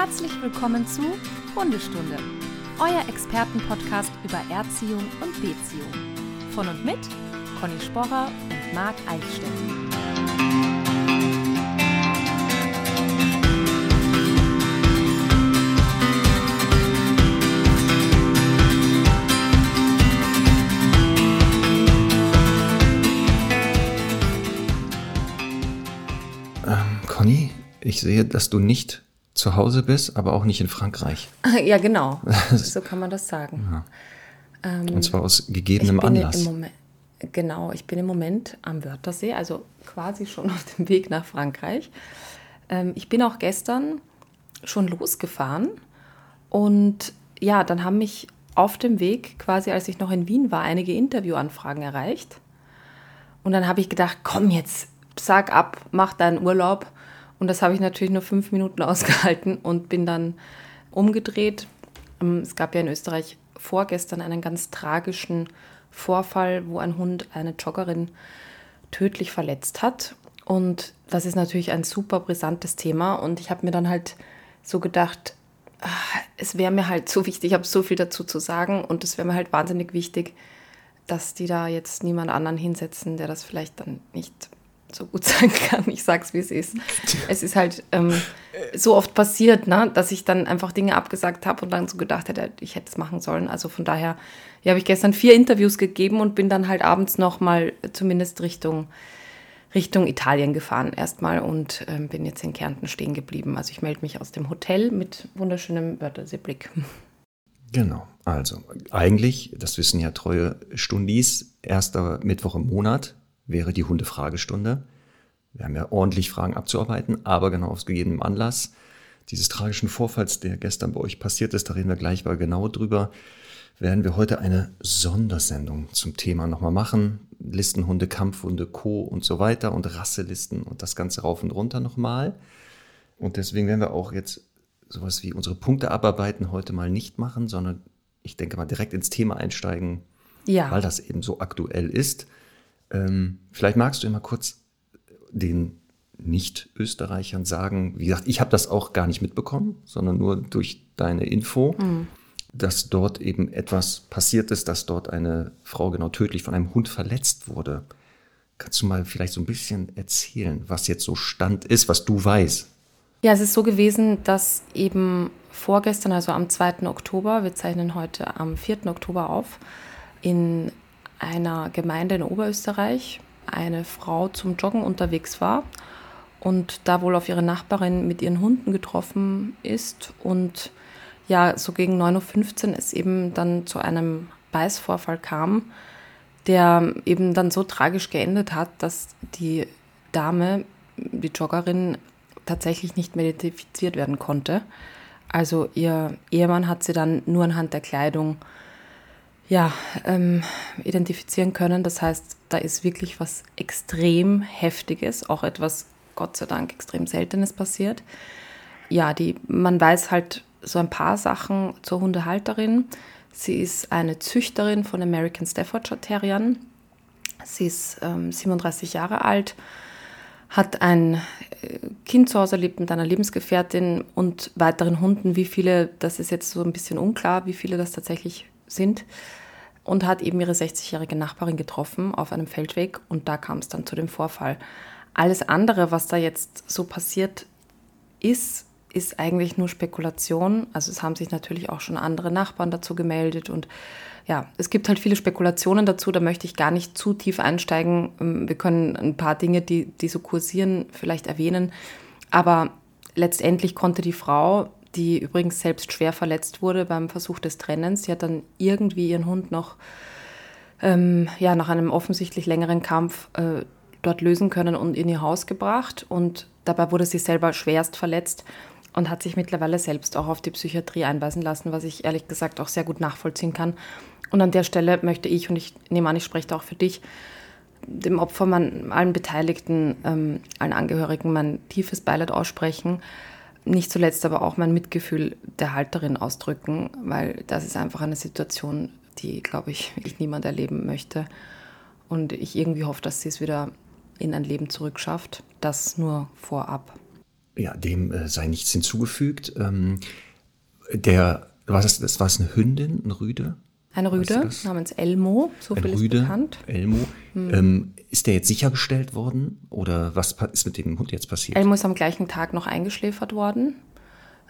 Herzlich willkommen zu Hundestunde, euer Expertenpodcast über Erziehung und Beziehung. Von und mit Conny Sporrer und Marc Eichstätt. Ähm, Conny, ich sehe, dass du nicht zu Hause bist, aber auch nicht in Frankreich. Ja, genau. So kann man das sagen. Ja. Und zwar aus gegebenem Anlass. Moment, genau, ich bin im Moment am Wörthersee, also quasi schon auf dem Weg nach Frankreich. Ähm, ich bin auch gestern schon losgefahren und ja, dann haben mich auf dem Weg, quasi als ich noch in Wien war, einige Interviewanfragen erreicht. Und dann habe ich gedacht, komm jetzt, sag ab, mach deinen Urlaub. Und das habe ich natürlich nur fünf Minuten ausgehalten und bin dann umgedreht. Ähm, Es gab ja in Österreich vorgestern einen ganz tragischen Vorfall, wo ein Hund eine Joggerin tödlich verletzt hat. Und das ist natürlich ein super brisantes Thema. Und ich habe mir dann halt so gedacht, ah, es wäre mir halt so wichtig, ich habe so viel dazu zu sagen und es wäre mir halt wahnsinnig wichtig, dass die da jetzt niemand anderen hinsetzen, der das vielleicht dann nicht so gut sagen kann. Ich sag's, wie es ist. Es ist halt ähm, so oft passiert, ne, dass ich dann einfach Dinge abgesagt habe und dann so gedacht hätte, ich hätte es machen sollen. Also von daher ja, habe ich gestern vier Interviews gegeben und bin dann halt abends noch mal zumindest Richtung Richtung Italien gefahren erstmal und ähm, bin jetzt in Kärnten stehen geblieben. Also ich melde mich aus dem Hotel mit wunderschönem Wörterseeblick. Genau. Also, eigentlich, das wissen ja treue Stundis, erster Mittwoch im Monat wäre die Hundefragestunde. Wir haben ja ordentlich Fragen abzuarbeiten, aber genau aus gegebenem Anlass dieses tragischen Vorfalls, der gestern bei euch passiert ist, da reden wir gleich mal genau drüber, werden wir heute eine Sondersendung zum Thema nochmal machen. Listenhunde, Kampfhunde, Co. und so weiter und Rasselisten und das Ganze rauf und runter nochmal. Und deswegen werden wir auch jetzt sowas wie unsere Punkte abarbeiten heute mal nicht machen, sondern ich denke mal direkt ins Thema einsteigen, Ja. weil das eben so aktuell ist. Ähm, vielleicht magst du mal kurz den Nicht-Österreichern sagen, wie gesagt, ich habe das auch gar nicht mitbekommen, sondern nur durch deine Info, dass dort eben etwas passiert ist, dass dort eine Frau genau tödlich von einem Hund verletzt wurde. Kannst du mal vielleicht so ein bisschen erzählen, was jetzt so Stand ist, was du weißt? Ja, es ist so gewesen, dass eben vorgestern, also am 2. Oktober, wir zeichnen heute am 4. Oktober auf, in einer Gemeinde in Oberösterreich eine Frau zum Joggen unterwegs war und da wohl auf ihre Nachbarin mit ihren Hunden getroffen ist und ja, so gegen 9.15 Uhr es eben dann zu einem Beißvorfall kam, der eben dann so tragisch geendet hat, dass die Dame, die Joggerin, tatsächlich nicht mehr identifiziert werden konnte. Also ihr Ehemann hat sie dann nur anhand der Kleidung ja, ähm, identifizieren können. Das heißt, da ist wirklich was extrem Heftiges, auch etwas, Gott sei Dank, extrem Seltenes passiert. Ja, die, man weiß halt so ein paar Sachen zur Hundehalterin. Sie ist eine Züchterin von American Staffordshire Terriern. Sie ist ähm, 37 Jahre alt, hat ein äh, Kind zu Hause, lebt mit einer Lebensgefährtin und weiteren Hunden. Wie viele, das ist jetzt so ein bisschen unklar, wie viele das tatsächlich sind. Und hat eben ihre 60-jährige Nachbarin getroffen auf einem Feldweg und da kam es dann zu dem Vorfall. Alles andere, was da jetzt so passiert ist, ist eigentlich nur Spekulation. Also es haben sich natürlich auch schon andere Nachbarn dazu gemeldet und ja, es gibt halt viele Spekulationen dazu, da möchte ich gar nicht zu tief einsteigen. Ähm, Wir können ein paar Dinge, die, die so kursieren, vielleicht erwähnen. Aber letztendlich konnte die Frau, die übrigens selbst schwer verletzt wurde beim Versuch des Trennens, sie hat dann irgendwie ihren Hund noch ähm, ja, nach einem offensichtlich längeren Kampf äh, dort lösen können und in ihr Haus gebracht. Und dabei wurde sie selber schwerst verletzt und hat sich mittlerweile selbst auch auf die Psychiatrie einweisen lassen, was ich ehrlich gesagt auch sehr gut nachvollziehen kann. Und an der Stelle möchte ich, und ich nehme an, ich spreche auch für dich, dem Opfer, man, allen Beteiligten, ähm, allen Angehörigen mein tiefes Beileid aussprechen. Nicht zuletzt aber auch mein Mitgefühl der Halterin ausdrücken, weil das ist einfach eine Situation, die, glaube ich, wirklich niemand erleben möchte. Und ich irgendwie hoffe, dass sie es wieder in ein Leben zurückschafft. Das nur vorab. Ja, dem äh, sei nichts hinzugefügt. Ähm, der, was ist das? War es eine Hündin, ein Rüde? Ein Rüde namens Elmo, so ein viel Rüde, ist bekannt. Elmo. Hm. Ähm, ist der jetzt sichergestellt worden oder was ist mit dem Hund jetzt passiert? Elmo ist am gleichen Tag noch eingeschläfert worden.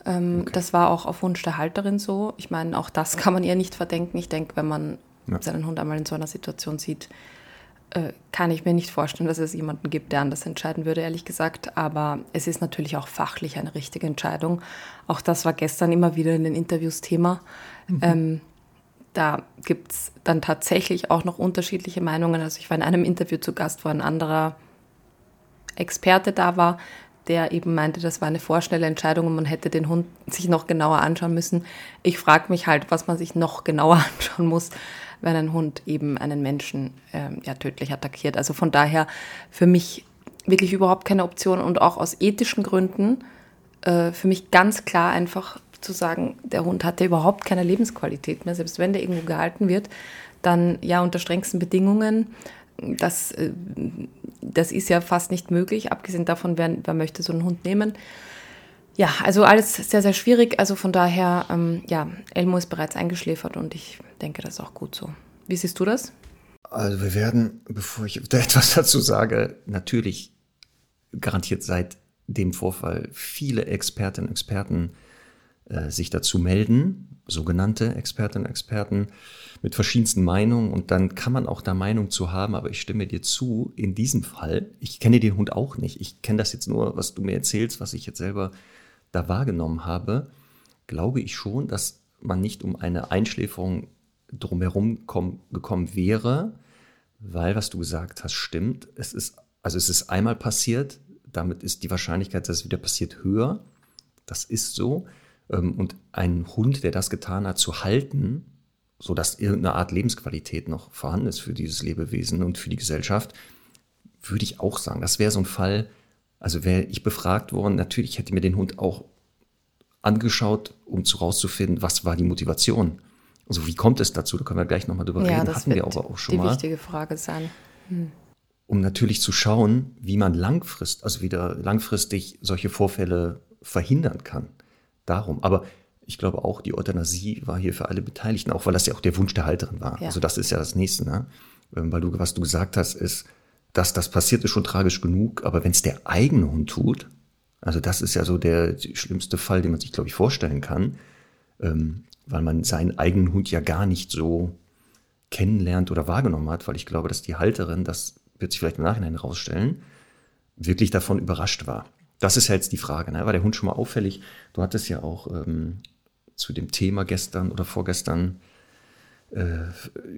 Ähm, okay. Das war auch auf Wunsch der Halterin so. Ich meine, auch das kann man ihr nicht verdenken. Ich denke, wenn man ja. seinen Hund einmal in so einer Situation sieht, äh, kann ich mir nicht vorstellen, dass es jemanden gibt, der anders entscheiden würde, ehrlich gesagt. Aber es ist natürlich auch fachlich eine richtige Entscheidung. Auch das war gestern immer wieder in den Interviews Thema. Mhm. Ähm, da gibt es dann tatsächlich auch noch unterschiedliche Meinungen. Also ich war in einem Interview zu Gast, wo ein anderer Experte da war, der eben meinte, das war eine vorschnelle Entscheidung und man hätte den Hund sich noch genauer anschauen müssen. Ich frage mich halt, was man sich noch genauer anschauen muss, wenn ein Hund eben einen Menschen äh, ja, tödlich attackiert. Also von daher für mich wirklich überhaupt keine Option und auch aus ethischen Gründen äh, für mich ganz klar einfach zu sagen, der Hund hat ja überhaupt keine Lebensqualität mehr, selbst wenn der irgendwo gehalten wird, dann ja unter strengsten Bedingungen. Das, äh, das ist ja fast nicht möglich, abgesehen davon, wer, wer möchte so einen Hund nehmen. Ja, also alles sehr, sehr schwierig. Also von daher, ähm, ja, Elmo ist bereits eingeschläfert und ich denke, das ist auch gut so. Wie siehst du das? Also wir werden, bevor ich da etwas dazu sage, natürlich garantiert seit dem Vorfall viele Expertinnen und Experten äh, sich dazu melden, sogenannte Expertinnen und Experten mit verschiedensten Meinungen und dann kann man auch da Meinung zu haben, aber ich stimme dir zu, in diesem Fall, ich kenne den Hund auch nicht, ich kenne das jetzt nur, was du mir erzählst, was ich jetzt selber da wahrgenommen habe, glaube ich schon, dass man nicht um eine Einschläferung drumherum komm, gekommen wäre, weil was du gesagt hast, stimmt. Es ist, also es ist einmal passiert, damit ist die Wahrscheinlichkeit, dass es wieder passiert, höher. Das ist so. Ähm, und einen Hund, der das getan hat, zu halten, sodass irgendeine Art Lebensqualität noch vorhanden ist für dieses Lebewesen und für die Gesellschaft, würde ich auch sagen, das wäre so ein Fall, also wäre ich befragt worden, natürlich hätte mir den Hund auch angeschaut, um zu rauszufinden, was war die Motivation. Also wie kommt es dazu? Da können wir gleich nochmal drüber ja, reden. Das Hatten wir aber auch schon die mal. Die wichtige Frage sein. Hm. Um natürlich zu schauen, wie man langfristig, also wieder langfristig solche Vorfälle verhindern kann. Darum. Aber ich glaube auch, die Euthanasie war hier für alle Beteiligten, auch weil das ja auch der Wunsch der Halterin war. Ja. Also das ist ja das Nächste, ne? Ähm, weil du, was du gesagt hast, ist, dass das passiert, ist schon tragisch genug, aber wenn es der eigene Hund tut, also das ist ja so der schlimmste Fall, den man sich, glaube ich, vorstellen kann, ähm, weil man seinen eigenen Hund ja gar nicht so kennenlernt oder wahrgenommen hat, weil ich glaube, dass die Halterin, das wird sich vielleicht im Nachhinein herausstellen, wirklich davon überrascht war. Das ist jetzt die Frage. Ne? War der Hund schon mal auffällig? Du hattest ja auch ähm, zu dem Thema gestern oder vorgestern äh,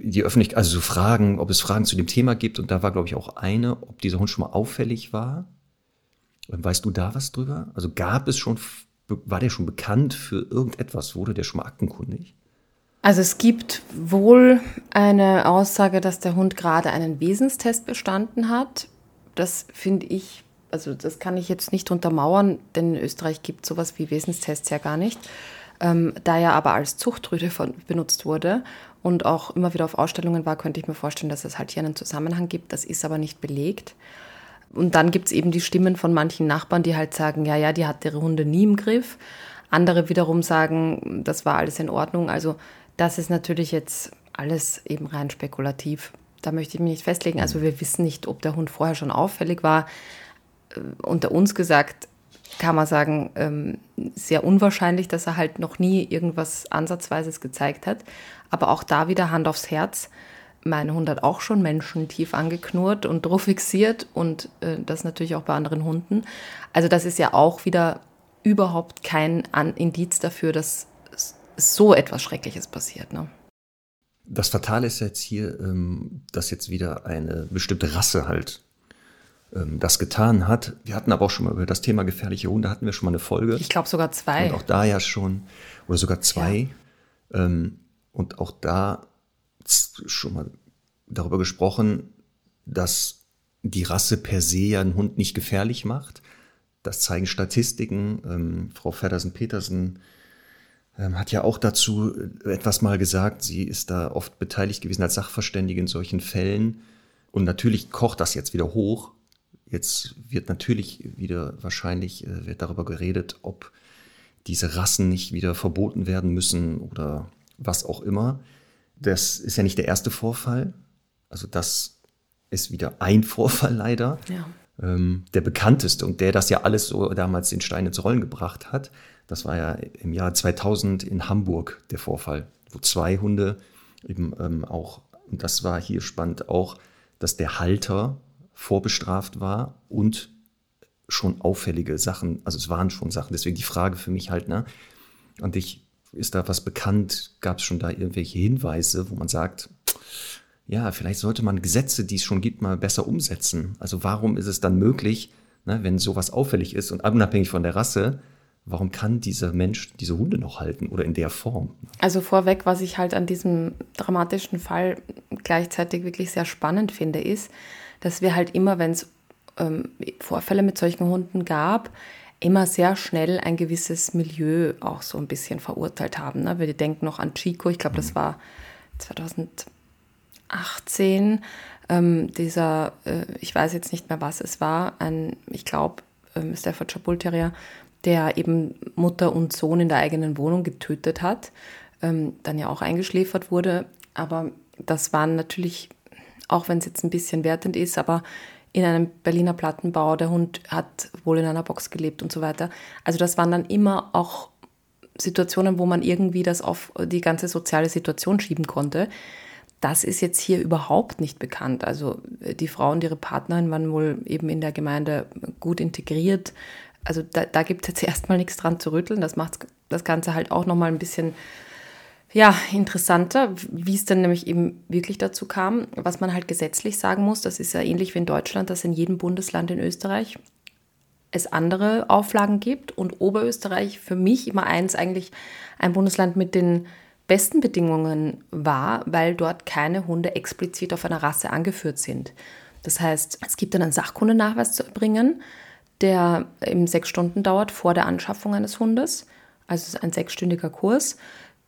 die Öffentlichkeit, also so Fragen, ob es Fragen zu dem Thema gibt. Und da war, glaube ich, auch eine, ob dieser Hund schon mal auffällig war. Weißt du da was drüber? Also gab es schon, war der schon bekannt für irgendetwas? Wurde der schon mal aktenkundig? Also es gibt wohl eine Aussage, dass der Hund gerade einen Wesenstest bestanden hat. Das finde ich also das kann ich jetzt nicht untermauern, denn in Österreich gibt sowas wie Wesenstests ja gar nicht. Ähm, da er aber als Zuchtrüde von, benutzt wurde und auch immer wieder auf Ausstellungen war, könnte ich mir vorstellen, dass es halt hier einen Zusammenhang gibt. Das ist aber nicht belegt. Und dann gibt es eben die Stimmen von manchen Nachbarn, die halt sagen, ja, ja, die hat ihre Hunde nie im Griff. Andere wiederum sagen, das war alles in Ordnung. Also das ist natürlich jetzt alles eben rein spekulativ. Da möchte ich mich nicht festlegen. Also wir wissen nicht, ob der Hund vorher schon auffällig war. Äh, unter uns gesagt, kann man sagen, ähm, sehr unwahrscheinlich, dass er halt noch nie irgendwas Ansatzweises gezeigt hat. Aber auch da wieder Hand aufs Herz. Mein Hund hat auch schon Menschen tief angeknurrt und drauf fixiert und äh, das natürlich auch bei anderen Hunden. Also das ist ja auch wieder überhaupt kein Indiz dafür, dass so etwas Schreckliches passiert. Ne? Das Fatale ist jetzt hier, ähm, dass jetzt wieder eine bestimmte Rasse halt das getan hat. Wir hatten aber auch schon mal über das Thema gefährliche Hunde, hatten wir schon mal eine Folge. Ich glaube sogar zwei. Und auch da ja schon, oder sogar zwei. Ja. Ähm, und auch da schon mal darüber gesprochen, dass die Rasse per se ja einen Hund nicht gefährlich macht. Das zeigen Statistiken. Ähm, Frau Feddersen-Petersen hat ja auch dazu äh, etwas mal gesagt. Sie ist da oft beteiligt gewesen als Sachverständige in solchen Fällen. Und natürlich kocht das jetzt wieder hoch, Jetzt wird natürlich wieder wahrscheinlich äh, wird darüber geredet, ob diese Rassen nicht wieder verboten werden müssen oder was auch immer. Das ist ja nicht der erste Vorfall. Also das ist wieder ein Vorfall leider. Ja. Ähm, der bekannteste und der das ja alles so damals den Stein ins Rollen gebracht hat. Das war ja im Jahr 2000 in Hamburg der Vorfall, wo zwei Hunde eben ähm, auch, und das war hier spannend auch, dass der Halter vorbestraft war und schon auffällige Sachen, also es waren schon Sachen, deswegen die Frage für mich halt, ne, und ich, ist da was bekannt, gab es schon da irgendwelche Hinweise, wo man sagt, ja, vielleicht sollte man Gesetze, die es schon gibt, mal besser umsetzen. Also warum ist es dann möglich, ne, wenn sowas auffällig ist und unabhängig von der Rasse, warum kann dieser Mensch diese Hunde noch halten oder in der Form? Also vorweg, was ich halt an diesem dramatischen Fall gleichzeitig wirklich sehr spannend finde, ist, dass wir halt immer, wenn es ähm, Vorfälle mit solchen Hunden gab, immer sehr schnell ein gewisses Milieu auch so ein bisschen verurteilt haben. Ne? Wir denken noch an Chico, ich glaube, das mhm. war 2018, ähm, dieser, äh, ich weiß jetzt nicht mehr, was es war, ein, ich glaube, ähm, Staffordshire Bull Terrier, der eben Mutter und Sohn in der eigenen Wohnung getötet hat, ähm, dann ja auch eingeschläfert wurde. Aber das waren natürlich, auch wenn es jetzt ein bisschen wertend ist, aber in einem Berliner Plattenbau, der Hund hat wohl in einer Box gelebt und so weiter. Also das waren dann immer auch Situationen, wo man irgendwie das auf die ganze soziale Situation schieben konnte. Das ist jetzt hier überhaupt nicht bekannt. Also die Frau und ihre Partnerin waren wohl eben in der Gemeinde gut integriert. Also da, da gibt es jetzt erstmal nichts dran zu rütteln. Das macht das Ganze halt auch nochmal ein bisschen ja, interessanter, wie es dann nämlich eben wirklich dazu kam. Was man halt gesetzlich sagen muss, das ist ja ähnlich wie in Deutschland, dass in jedem Bundesland in Österreich es andere Auflagen gibt und Oberösterreich für mich immer eins eigentlich ein Bundesland mit den besten Bedingungen war, weil dort keine Hunde explizit auf einer Rasse angeführt sind. Das heißt, es gibt dann einen Sachkundenachweis zu erbringen, der eben sechs Stunden dauert vor der Anschaffung eines Hundes. Also ein sechsstündiger Kurs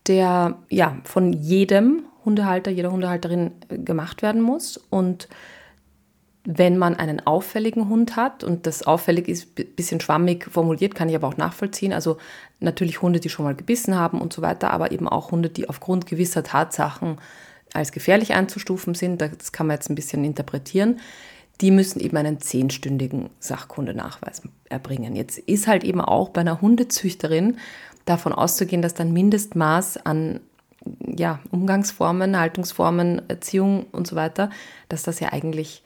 der ja von jedem Hundehalter, jeder Hundehalterin äh, gemacht werden muss. Und wenn man einen auffälligen Hund hat, und das auffällig ist ein bisschen schwammig formuliert, kann ich aber auch nachvollziehen, also natürlich Hunde, die schon mal gebissen haben und so weiter, aber eben auch Hunde, die aufgrund gewisser Tatsachen als gefährlich einzustufen sind, das kann man jetzt ein bisschen interpretieren, die müssen eben einen zehnstündigen Sachkundenachweis erbringen. Jetzt ist halt eben auch bei einer Hundezüchterin davon auszugehen, dass dann Mindestmaß an ja, Umgangsformen, Haltungsformen, Erziehung und so weiter, dass das ja eigentlich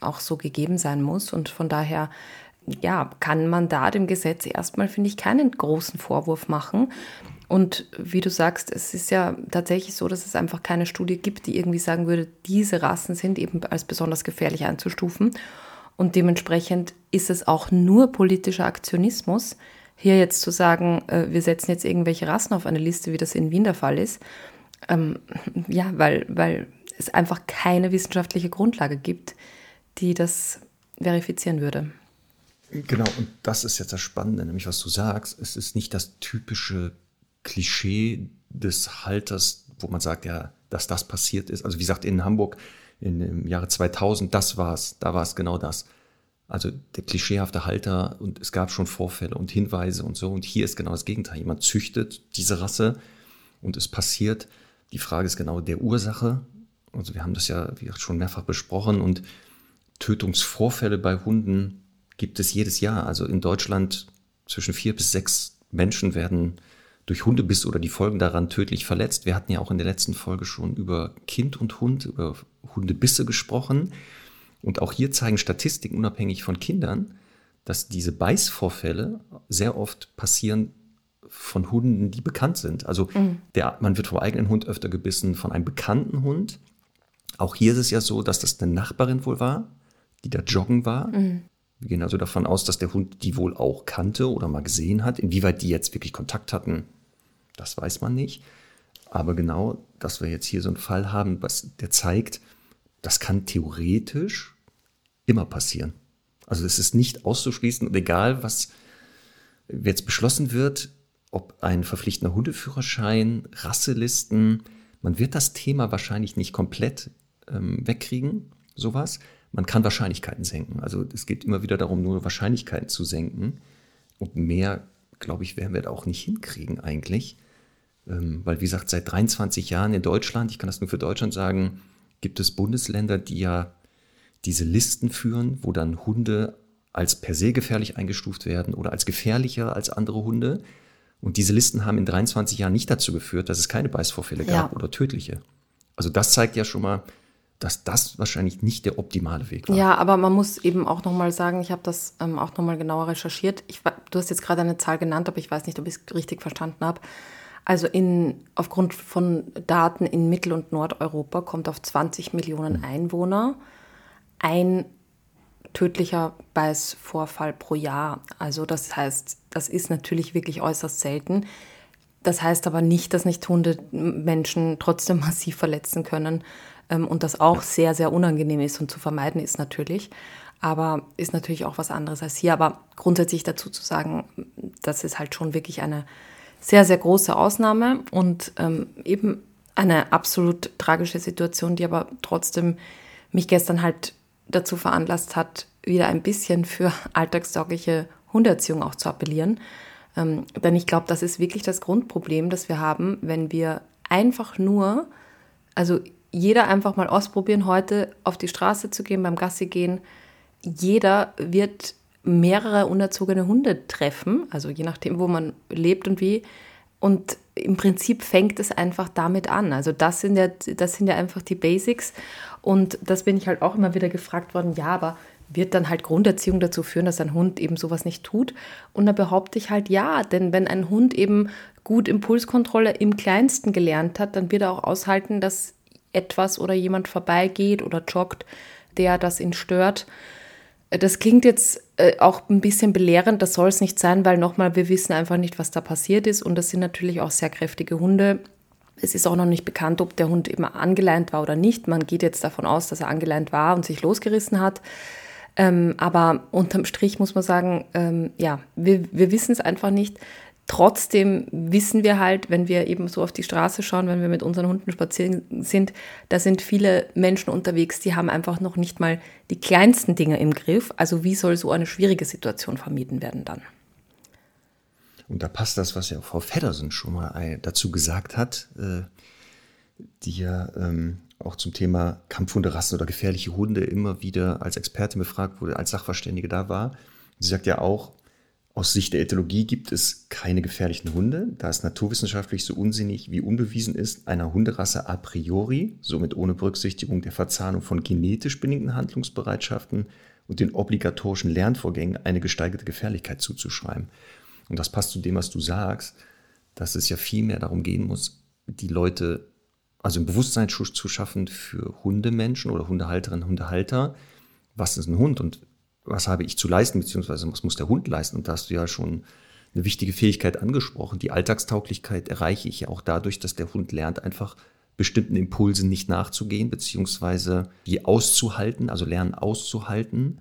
auch so gegeben sein muss. Und von daher, ja, kann man da dem Gesetz erstmal, finde ich, keinen großen Vorwurf machen. Und wie du sagst, es ist ja tatsächlich so, dass es einfach keine Studie gibt, die irgendwie sagen würde, diese Rassen sind eben als besonders gefährlich einzustufen. Und dementsprechend ist es auch nur politischer Aktionismus, hier jetzt zu sagen, äh, wir setzen jetzt irgendwelche Rassen auf eine Liste, wie das in Wien der Fall ist, ähm, ja, weil, weil es einfach keine wissenschaftliche Grundlage gibt, die das verifizieren würde. Genau, und das ist jetzt das Spannende, nämlich was du sagst, es ist nicht das typische Klischee des Halters, wo man sagt, ja, dass das passiert ist. Also wie gesagt, in Hamburg in, im Jahre 2000, das war's, da war es genau das. Also der klischeehafte Halter und es gab schon Vorfälle und Hinweise und so. Und hier ist genau das Gegenteil. Jemand züchtet diese Rasse und es passiert. Die Frage ist genau der Ursache. Also wir haben das ja wie gesagt, schon mehrfach besprochen und Tötungsvorfälle bei Hunden gibt es jedes Jahr. Also in Deutschland zwischen vier bis sechs Menschen werden durch Hundebiss oder die Folgen daran tödlich verletzt. Wir hatten ja auch in der letzten Folge schon über Kind und Hund, über Hundebisse gesprochen. Und auch hier zeigen Statistiken unabhängig von Kindern, dass diese Beißvorfälle sehr oft passieren von Hunden, die bekannt sind. Also mhm. der, man wird vom eigenen Hund öfter gebissen, von einem bekannten Hund. Auch hier ist es ja so, dass das eine Nachbarin wohl war, die da joggen war. Mhm. Wir gehen also davon aus, dass der Hund die wohl auch kannte oder mal gesehen hat. Inwieweit die jetzt wirklich Kontakt hatten, das weiß man nicht. Aber genau, dass wir jetzt hier so einen Fall haben, was der zeigt, das kann theoretisch immer passieren. Also es ist nicht auszuschließen und egal, was jetzt beschlossen wird, ob ein verpflichtender Hundeführerschein, Rasselisten, man wird das Thema wahrscheinlich nicht komplett ähm, wegkriegen, sowas. man kann Wahrscheinlichkeiten senken. Also es geht immer wieder darum, nur Wahrscheinlichkeiten zu senken. Und mehr, glaube ich, werden wir da auch nicht hinkriegen eigentlich. Ähm, weil, wie gesagt, seit 23 Jahren in Deutschland, ich kann das nur für Deutschland sagen, gibt es Bundesländer, die ja diese Listen führen, wo dann Hunde als per se gefährlich eingestuft werden oder als gefährlicher als andere Hunde. Und diese Listen haben in 23 Jahren nicht dazu geführt, dass es keine Beißvorfälle gab ja. oder tödliche. Also das zeigt ja schon mal, dass das wahrscheinlich nicht der optimale Weg war. Ja, aber man muss eben auch nochmal sagen, ich habe das ähm, auch nochmal genauer recherchiert. Ich, du hast jetzt gerade eine Zahl genannt, aber ich weiß nicht, ob ich es richtig verstanden habe. Also in, aufgrund von Daten in Mittel- und Nordeuropa kommt auf 20 Millionen hm. Einwohner ein tödlicher Beißvorfall pro Jahr. Also das heißt, das ist natürlich wirklich äußerst selten. Das heißt aber nicht, dass nicht Hunde Menschen trotzdem massiv verletzen können ähm, und das auch sehr, sehr unangenehm ist und zu vermeiden ist natürlich. Aber ist natürlich auch was anderes als hier. Aber grundsätzlich dazu zu sagen, das ist halt schon wirklich eine sehr, sehr große Ausnahme und ähm, eben eine absolut tragische Situation, die aber trotzdem mich gestern halt dazu veranlasst hat, wieder ein bisschen für alltagstaugliche Hundeerziehung auch zu appellieren. Ähm, denn ich glaube, das ist wirklich das Grundproblem, das wir haben, wenn wir einfach nur, also jeder einfach mal ausprobieren, heute auf die Straße zu gehen, beim Gassi gehen. Jeder wird mehrere unerzogene Hunde treffen, also je nachdem, wo man lebt und wie. Und im Prinzip fängt es einfach damit an. Also das sind ja, das sind ja einfach die Basics. Und das bin ich halt auch immer wieder gefragt worden, ja, aber wird dann halt Grunderziehung dazu führen, dass ein Hund eben sowas nicht tut. Und da behaupte ich halt ja, denn wenn ein Hund eben gut Impulskontrolle im Kleinsten gelernt hat, dann wird er auch aushalten, dass etwas oder jemand vorbeigeht oder joggt, der das ihn stört. Das klingt jetzt äh, auch ein bisschen belehrend, das soll es nicht sein, weil nochmal, wir wissen einfach nicht, was da passiert ist und das sind natürlich auch sehr kräftige Hunde. Es ist auch noch nicht bekannt, ob der Hund immer angeleint war oder nicht. Man geht jetzt davon aus, dass er angeleint war und sich losgerissen hat. Ähm, aber unterm Strich muss man sagen, ähm, ja, wir, wir wissen es einfach nicht. Trotzdem wissen wir halt, wenn wir eben so auf die Straße schauen, wenn wir mit unseren Hunden spazieren sind, da sind viele Menschen unterwegs, die haben einfach noch nicht mal die kleinsten Dinge im Griff. Also wie soll so eine schwierige Situation vermieden werden dann? Und da passt das, was ja Frau Feddersen schon mal dazu gesagt hat, äh, die ja ähm, auch zum Thema Kampfhunderassen oder gefährliche Hunde immer wieder als Expertin befragt wurde, als Sachverständige da war. Sie sagt ja auch, aus Sicht der Ethologie gibt es keine gefährlichen Hunde, da es naturwissenschaftlich so unsinnig wie unbewiesen ist, einer Hunderasse a priori, somit ohne Berücksichtigung der Verzahnung von genetisch bedingten Handlungsbereitschaften und den obligatorischen Lernvorgängen eine gesteigerte Gefährlichkeit zuzuschreiben. Und das passt zu dem, was du sagst, dass es ja viel mehr darum gehen muss, die Leute, also ein Bewusstseinsschutz zu schaffen für Hundemenschen oder Hundehalterinnen, Hundehalter. Was ist ein Hund und was habe ich zu leisten, beziehungsweise was muss der Hund leisten? Und da hast du ja schon eine wichtige Fähigkeit angesprochen. Die Alltagstauglichkeit erreiche ich ja auch dadurch, dass der Hund lernt, einfach bestimmten Impulsen nicht nachzugehen, beziehungsweise die auszuhalten, also lernen auszuhalten,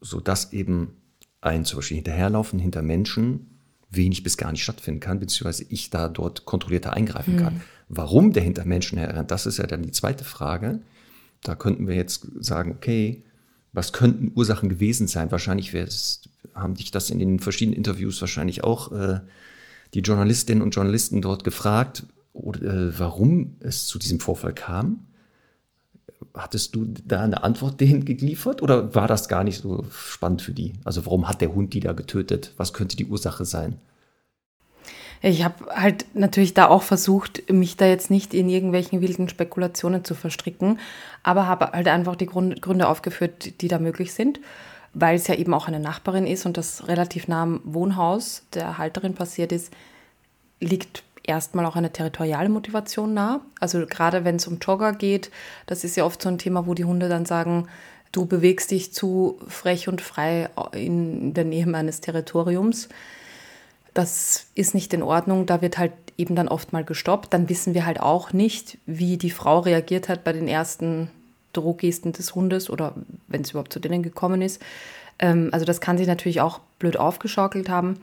sodass eben ein zum Beispiel Hinterherlaufen hinter Menschen wenig bis gar nicht stattfinden kann, beziehungsweise ich da dort kontrollierter eingreifen mhm. kann. Warum der hinter Menschen herrennt, das ist ja dann die zweite Frage. Da könnten wir jetzt sagen, okay, was könnten Ursachen gewesen sein? Wahrscheinlich haben dich das in den verschiedenen Interviews wahrscheinlich auch äh, die Journalistinnen und Journalisten dort gefragt, oder, äh, warum es zu diesem Vorfall kam. Hattest du da eine Antwort denen geliefert oder war das gar nicht so spannend für die? Also warum hat der Hund die da getötet? Was könnte die Ursache sein? Ich habe halt natürlich da auch versucht, mich da jetzt nicht in irgendwelchen wilden Spekulationen zu verstricken, aber habe halt einfach die Gründe aufgeführt, die da möglich sind, weil es ja eben auch eine Nachbarin ist und das relativ nah am Wohnhaus der Halterin passiert ist, liegt erstmal auch eine territoriale Motivation nah. Also gerade wenn es um Jogger geht, das ist ja oft so ein Thema, wo die Hunde dann sagen, du bewegst dich zu frech und frei in der Nähe meines Territoriums das ist nicht in Ordnung, da wird halt eben dann oft mal gestoppt. Dann wissen wir halt auch nicht, wie die Frau reagiert hat bei den ersten Drohgesten des Hundes oder wenn es überhaupt zu denen gekommen ist. Ähm, also das kann sich natürlich auch blöd aufgeschaukelt haben.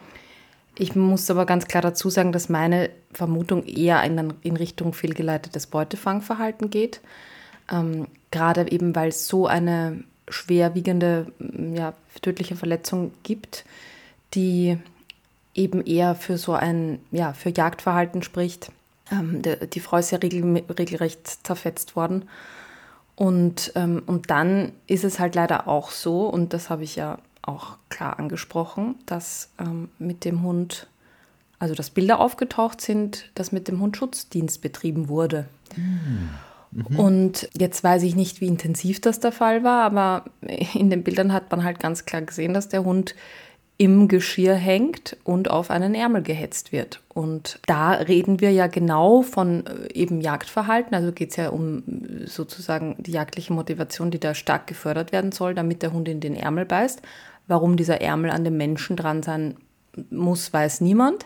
Ich muss aber ganz klar dazu sagen, dass meine Vermutung eher in, in Richtung fehlgeleitetes Beutefangverhalten geht. Ähm, gerade eben, weil es so eine schwerwiegende, ja, tödliche Verletzung gibt, die eben eher für so ein, ja, für Jagdverhalten spricht. Ähm, die, die, Frau ist ja regel, regelrecht zerfetzt worden. Und, ähm, und dann ist es halt leider auch so, und das habe ich ja auch klar angesprochen, dass ähm, mit dem Hund, also dass Bilder aufgetaucht sind, dass mit dem Hund Schutzdienst betrieben wurde. Mhm. Und jetzt weiß ich nicht, wie intensiv das der Fall war, aber in den Bildern hat man halt ganz klar gesehen, dass der Hund im Geschirr hängt und auf einen Ärmel gehetzt wird. Und da reden wir ja genau von äh, eben Jagdverhalten. Also geht es ja um sozusagen die jagdliche Motivation, die da stark gefördert werden soll, damit der Hund in den Ärmel beißt. Warum dieser Ärmel an dem Menschen dran sein muss, weiß niemand.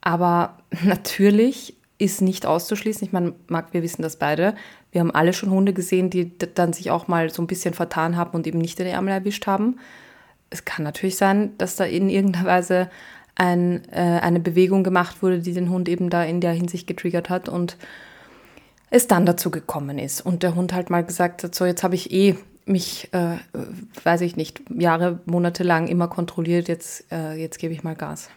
Aber natürlich ist nicht auszuschließen. Ich meine, Marc, wir wissen das beide. Wir haben alle schon Hunde gesehen, die dann sich auch mal so ein bisschen vertan haben und eben nicht den Ärmel erwischt haben es kann natürlich sein, dass da in irgendeiner Weise ein, äh, eine Bewegung gemacht wurde, die den Hund eben da in der Hinsicht getriggert hat und es dann dazu gekommen ist. Und der Hund halt mal gesagt hat, so jetzt habe ich eh mich, äh, weiß ich nicht, Jahre, Monate lang immer kontrolliert, jetzt, äh, jetzt gebe ich mal Gas.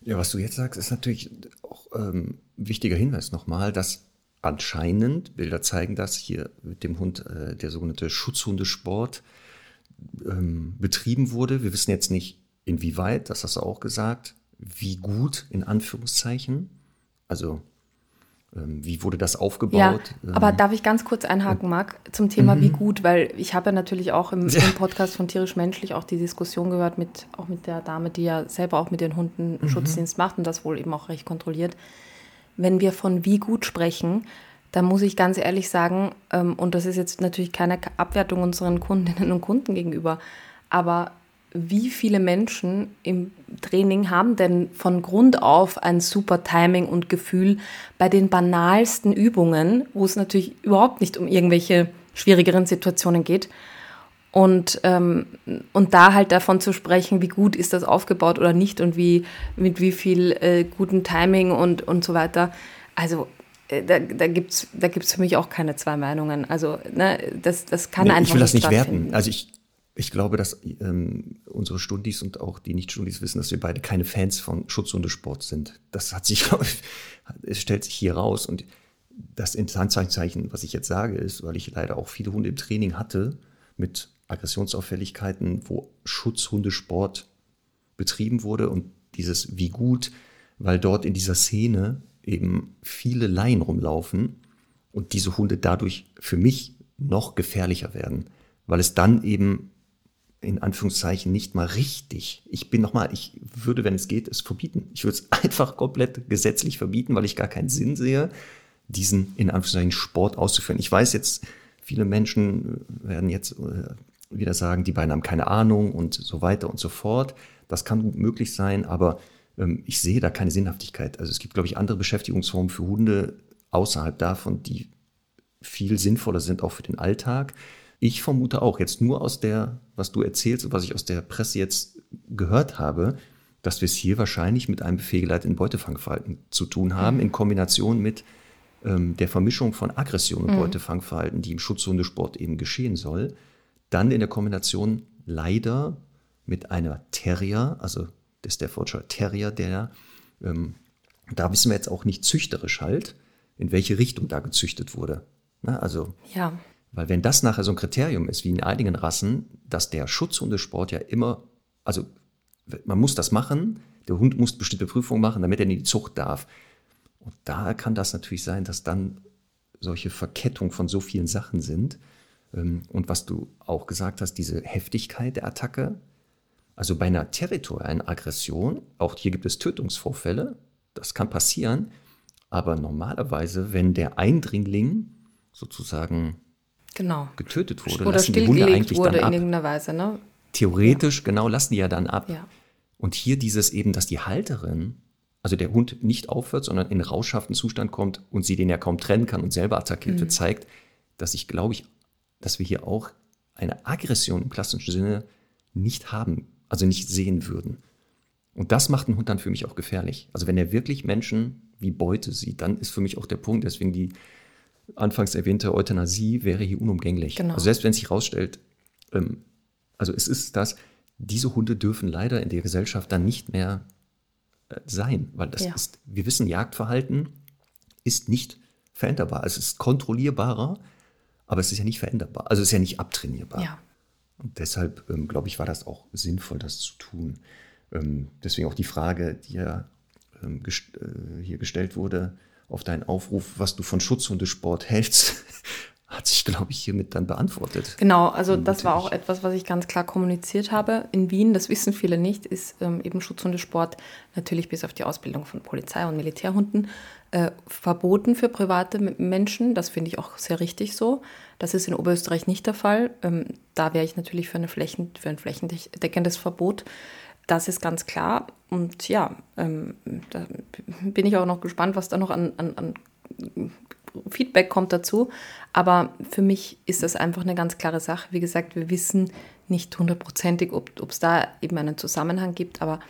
Ja, was du jetzt sagst, ist natürlich auch ähm, wichtiger Hinweis nochmal, dass anscheinend Bilder zeigen, dass hier mit dem Hund äh, der sogenannte Schutzhundesport ähm, betrieben wurde. Wir wissen jetzt nicht, inwieweit, das hast du auch gesagt, wie gut in Anführungszeichen. Also ähm, wie wurde das aufgebaut? Ja, aber ähm, darf ich ganz kurz einhaken, Marc, zum Thema mhm. wie gut, weil ich habe ja natürlich auch im, im, Podcast von Tierisch Menschlich auch die Diskussion gehört mit auch mit der Dame, die ja selber auch mit den Hunden mhm. Schutzdienst macht und das wohl eben auch recht kontrolliert. Wenn wir von wie gut sprechen, da muss ich ganz ehrlich sagen, ähm, und das ist jetzt natürlich keine Abwertung unseren Kundinnen und Kunden gegenüber, aber wie viele Menschen im Training haben denn von Grund auf ein super Timing und Gefühl bei den banalsten Übungen, wo es natürlich überhaupt nicht um irgendwelche schwierigeren Situationen geht. Und, ähm, und da halt davon zu sprechen, wie gut ist das aufgebaut oder nicht und wie, mit wie viel äh, guten Timing und, und so weiter. Also da, da gibt es da gibt's für mich auch keine zwei Meinungen. Also ne, das, das kann nee, einfach Ich will das nicht werten. Also ich, ich glaube, dass ähm, unsere Stundis und auch die Nicht-Stundis wissen, dass wir beide keine Fans von Schutzhundesport sind. Das hat sich, es stellt sich hier raus. Und das Interessantszeichen, was ich jetzt sage, ist, weil ich leider auch viele Hunde im Training hatte mit Aggressionsauffälligkeiten, wo Schutzhundesport betrieben wurde und dieses wie gut, weil dort in dieser Szene eben viele Laien rumlaufen und diese Hunde dadurch für mich noch gefährlicher werden, weil es dann eben in Anführungszeichen nicht mal richtig. Ich bin nochmal, ich würde, wenn es geht, es verbieten. Ich würde es einfach komplett gesetzlich verbieten, weil ich gar keinen Sinn sehe, diesen in Anführungszeichen Sport auszuführen. Ich weiß jetzt, viele Menschen werden jetzt äh, wieder sagen, die beiden haben keine Ahnung und so weiter und so fort. Das kann möglich sein, aber ich sehe da keine Sinnhaftigkeit. Also es gibt, glaube ich, andere Beschäftigungsformen für Hunde außerhalb davon, die viel sinnvoller sind, auch für den Alltag. Ich vermute auch, jetzt nur aus der, was du erzählst und was ich aus der Presse jetzt gehört habe, dass wir es hier wahrscheinlich mit einem fehlgeleiteten Beutefangverhalten zu tun haben, mhm. in Kombination mit ähm, der Vermischung von Aggression und mhm. Beutefangverhalten, die im Schutzhundesport eben geschehen soll. Dann in der Kombination leider mit einer Terrier, also der Staffordshire Terrier, der, ähm, da wissen wir jetzt auch nicht züchterisch halt, in welche Richtung da gezüchtet wurde. Na, also, ja. weil wenn das nachher so ein Kriterium ist, wie in einigen Rassen, dass der Schutzhundesport ja immer, also man muss das machen, der Hund muss bestimmte Prüfungen machen, damit er in die Zucht darf. Und da kann das natürlich sein, dass dann solche Verkettung von so vielen Sachen sind. Ähm, und was du auch gesagt hast, diese Heftigkeit der Attacke, also bei einer territorialen Aggression, auch hier gibt es Tötungsvorfälle, das kann passieren, aber normalerweise, wenn der Eindringling sozusagen genau. getötet wurde, Oder lassen die Hunde eigentlich wurde dann ab. in irgendeiner Weise, ne? Theoretisch, ja. genau, lassen die ja dann ab. Ja. Und hier dieses eben, dass die Halterin, also der Hund nicht aufhört, sondern in rauschhaften Zustand kommt und sie den ja kaum trennen kann und selber attackiert mhm. wird, zeigt, dass ich glaube ich, dass wir hier auch eine Aggression im klassischen Sinne nicht haben also nicht sehen würden. Und das macht einen Hund dann für mich auch gefährlich. Also wenn er wirklich Menschen wie Beute sieht, dann ist für mich auch der Punkt, deswegen die anfangs erwähnte Euthanasie wäre hier unumgänglich. Genau. Also selbst wenn sich herausstellt, ähm, also es ist das, diese Hunde dürfen leider in der Gesellschaft dann nicht mehr äh, sein, weil das ja. ist, wir wissen, Jagdverhalten ist nicht veränderbar. Es ist kontrollierbarer, aber es ist ja nicht veränderbar. Also es ist ja nicht abtrainierbar. Ja. Und deshalb, ähm, glaube ich, war das auch sinnvoll, das zu tun. Ähm, deswegen auch die Frage, die ja ähm, gest äh, hier gestellt wurde, auf deinen Aufruf, was du von Schutzhundesport hältst, hat sich, glaube ich, hiermit dann beantwortet. Genau, also das war auch etwas, was ich ganz klar kommuniziert habe. In Wien, das wissen viele nicht, ist ähm, eben Schutzhundesport natürlich bis auf die Ausbildung von Polizei- und Militärhunden äh, verboten für private Menschen. Das finde ich auch sehr richtig so. Das ist in Oberösterreich nicht der Fall. Ähm, da wäre ich natürlich für, eine Flächen, für ein flächendeckendes Verbot. Das ist ganz klar. Und ja, ähm, da bin ich auch noch gespannt, was da noch an, an, an Feedback kommt dazu. Aber für mich ist das einfach eine ganz klare Sache. Wie gesagt, wir wissen nicht hundertprozentig, ob es da eben einen Zusammenhang gibt, aber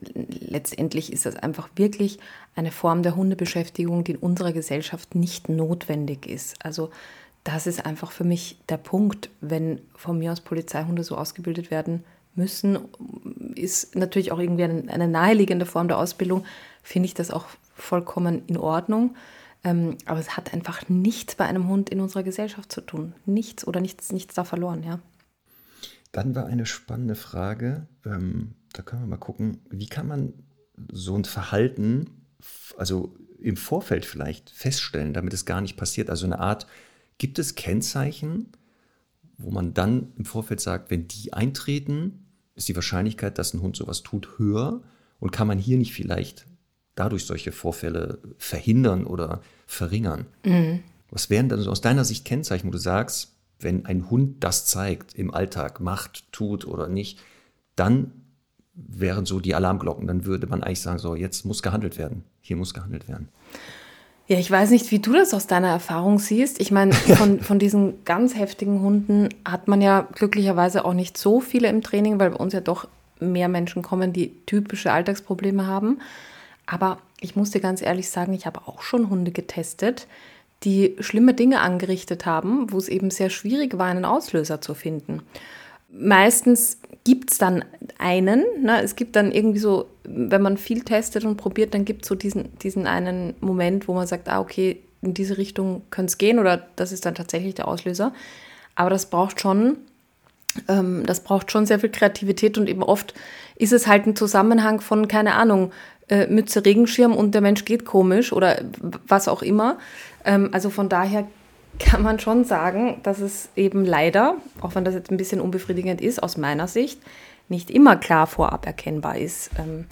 letztendlich ist das einfach wirklich eine Form der Hundebeschäftigung, die in unserer Gesellschaft nicht notwendig ist. Also das ist einfach für mich der Punkt, wenn von mir aus Polizeihunde so ausgebildet werden müssen, ist natürlich auch irgendwie eine, naheliegende Form der Ausbildung, finde ich das auch vollkommen in Ordnung. Ähm, aber es hat einfach nichts bei einem Hund in unserer Gesellschaft zu tun. Nichts oder nichts, nichts da verloren, ja. Dann war eine spannende Frage, ähm, da können wir mal gucken, wie kann man so ein Verhalten, also im Vorfeld vielleicht feststellen, damit es gar nicht passiert. Also eine Art, gibt es Kennzeichen, wo man dann im Vorfeld sagt, wenn die eintreten, ist die Wahrscheinlichkeit, dass ein Hund sowas tut, höher und kann man hier nicht vielleicht dadurch solche Vorfälle verhindern oder verringern. Mhm. Was wären dann so aus deiner Sicht Kennzeichen, wo du sagst, wenn ein Hund das zeigt im Alltag, macht, tut oder nicht, dann wären so die Alarmglocken. Dann würde man eigentlich sagen, so jetzt muss gehandelt werden. Hier muss gehandelt werden. Ja, ich weiß nicht, wie du das aus deiner Erfahrung siehst. Ich meine, von, von diesen ganz heftigen Hunden hat man ja glücklicherweise auch nicht so viele im Training, weil bei uns ja doch mehr Menschen kommen, die typische Alltagsprobleme haben. Aber ich muss dir ganz ehrlich sagen, ich habe auch schon Hunde getestet, die schlimme Dinge angerichtet haben, wo es eben sehr schwierig war, einen Auslöser zu finden. Meistens gibt es dann einen. Ne? Es gibt dann irgendwie so, wenn man viel testet und probiert, dann gibt es so diesen, diesen einen Moment, wo man sagt, ah, okay, in diese Richtung könnte es gehen oder das ist dann tatsächlich der Auslöser. Aber das braucht schon, ähm, das braucht schon sehr viel Kreativität und eben oft ist es halt ein Zusammenhang von, keine Ahnung, äh, Mütze, Regenschirm und der Mensch geht komisch oder was auch immer. Ähm, also von daher kann man schon sagen, dass es eben leider, auch wenn das jetzt ein bisschen unbefriedigend ist, aus meiner Sicht, nicht immer klar vorab erkennbar ist. Ähm,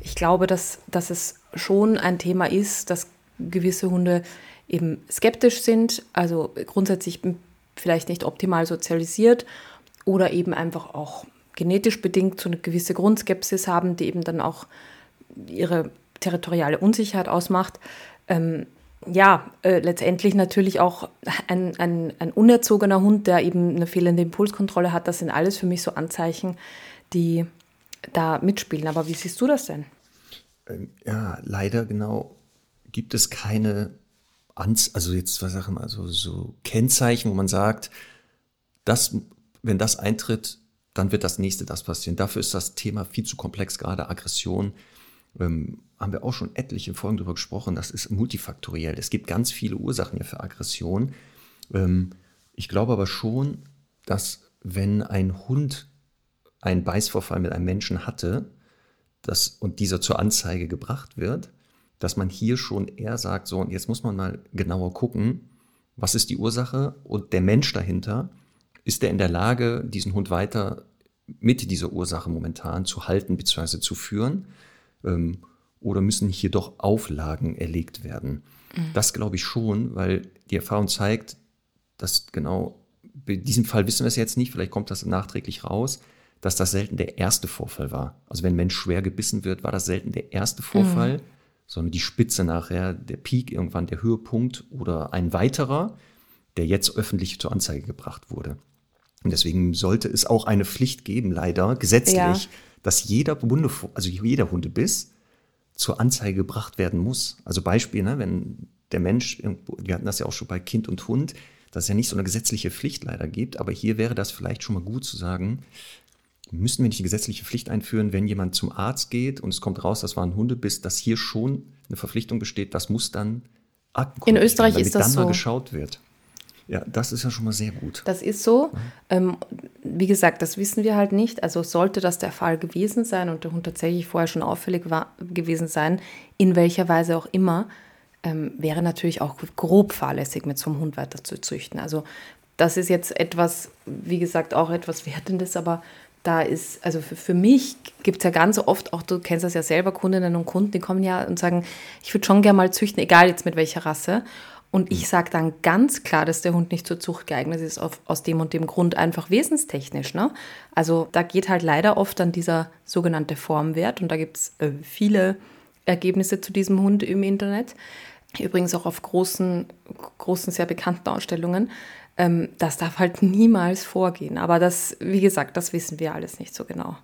ich glaube, dass, dass es schon ein Thema ist, dass gewisse Hunde eben skeptisch sind, also grundsätzlich vielleicht nicht optimal sozialisiert oder eben einfach auch genetisch bedingt so eine gewisse Grundskepsis haben, die eben dann auch ihre territoriale Unsicherheit ausmacht. Ähm, ja, äh, letztendlich natürlich auch ein, ein, ein unerzogener Hund, der eben eine fehlende Impulskontrolle hat, das sind alles für mich so Anzeichen, die da mitspielen. Aber wie siehst du das denn? Ähm, ja, leider genau gibt es keine, Anz also jetzt, was sagen also so Kennzeichen, wo man sagt, das, wenn das eintritt, dann wird das nächste das passieren. Dafür ist das Thema viel zu komplex, gerade Aggression ähm, haben wir auch schon etliche Folgen darüber gesprochen, das ist multifaktoriell. Es gibt ganz viele Ursachen hier für Aggression. Ähm, ich glaube aber schon, dass wenn ein Hund einen Beißvorfall mit einem Menschen hatte dass, und dieser zur Anzeige gebracht wird, dass man hier schon eher sagt, so, und jetzt muss man mal genauer gucken, was ist die Ursache und der Mensch dahinter, ist der in der Lage, diesen Hund weiter mit dieser Ursache momentan zu halten bzw. zu führen? Ähm, oder müssen hier doch Auflagen erlegt werden? Mhm. Das glaube ich schon, weil die Erfahrung zeigt, dass genau, in diesem Fall wissen wir es jetzt nicht, vielleicht kommt das nachträglich raus, dass das selten der erste Vorfall war. Also wenn ein Mensch schwer gebissen wird, war das selten der erste Vorfall, mhm. sondern die Spitze nachher, der Peak, irgendwann der Höhepunkt oder ein weiterer, der jetzt öffentlich zur Anzeige gebracht wurde. Und deswegen sollte es auch eine Pflicht geben, leider gesetzlich, ja dass jeder Hunde, also jeder Hundebiss zur Anzeige gebracht werden muss. Also Beispiel, ne, wenn der Mensch, wir hatten das ja auch schon bei Kind und Hund, dass es ja nicht so eine gesetzliche Pflicht leider gibt, aber hier wäre das vielleicht schon mal gut zu sagen, müssten wir nicht eine gesetzliche Pflicht einführen, wenn jemand zum Arzt geht und es kommt raus, das war ein Hundebiss, dass hier schon eine Verpflichtung besteht, das muss dann in Österreich werden, ist das dann so. mal geschaut wird. Ja, das ist ja schon mal sehr gut. Das ist so. Ähm, wie gesagt, das wissen wir halt nicht. Also sollte das der Fall gewesen sein und der Hund tatsächlich vorher schon auffällig war, gewesen sein, in welcher Weise auch immer, ähm, wäre natürlich auch grob fahrlässig, mit so einem Hund weiter zu züchten. Also das ist jetzt etwas, wie gesagt, auch etwas Wertendes, aber da ist, also für, für mich gibt es ja ganz oft, auch du kennst das ja selber, Kundinnen und Kunden, die kommen ja und sagen, ich würde schon gerne mal züchten, egal jetzt mit welcher Rasse. Und ich sage dann ganz klar, dass der Hund nicht zur Zucht geeignet ist, auf, aus dem und dem Grund einfach wesenstechnisch. Ne? Also da geht halt leider oft dann dieser sogenannte Formwert und da gibt es äh, viele Ergebnisse zu diesem Hund im Internet. Übrigens auch auf großen, großen, sehr bekannten Ausstellungen. Ähm, das darf halt niemals vorgehen. Aber das, wie gesagt, das wissen wir alles nicht so genau.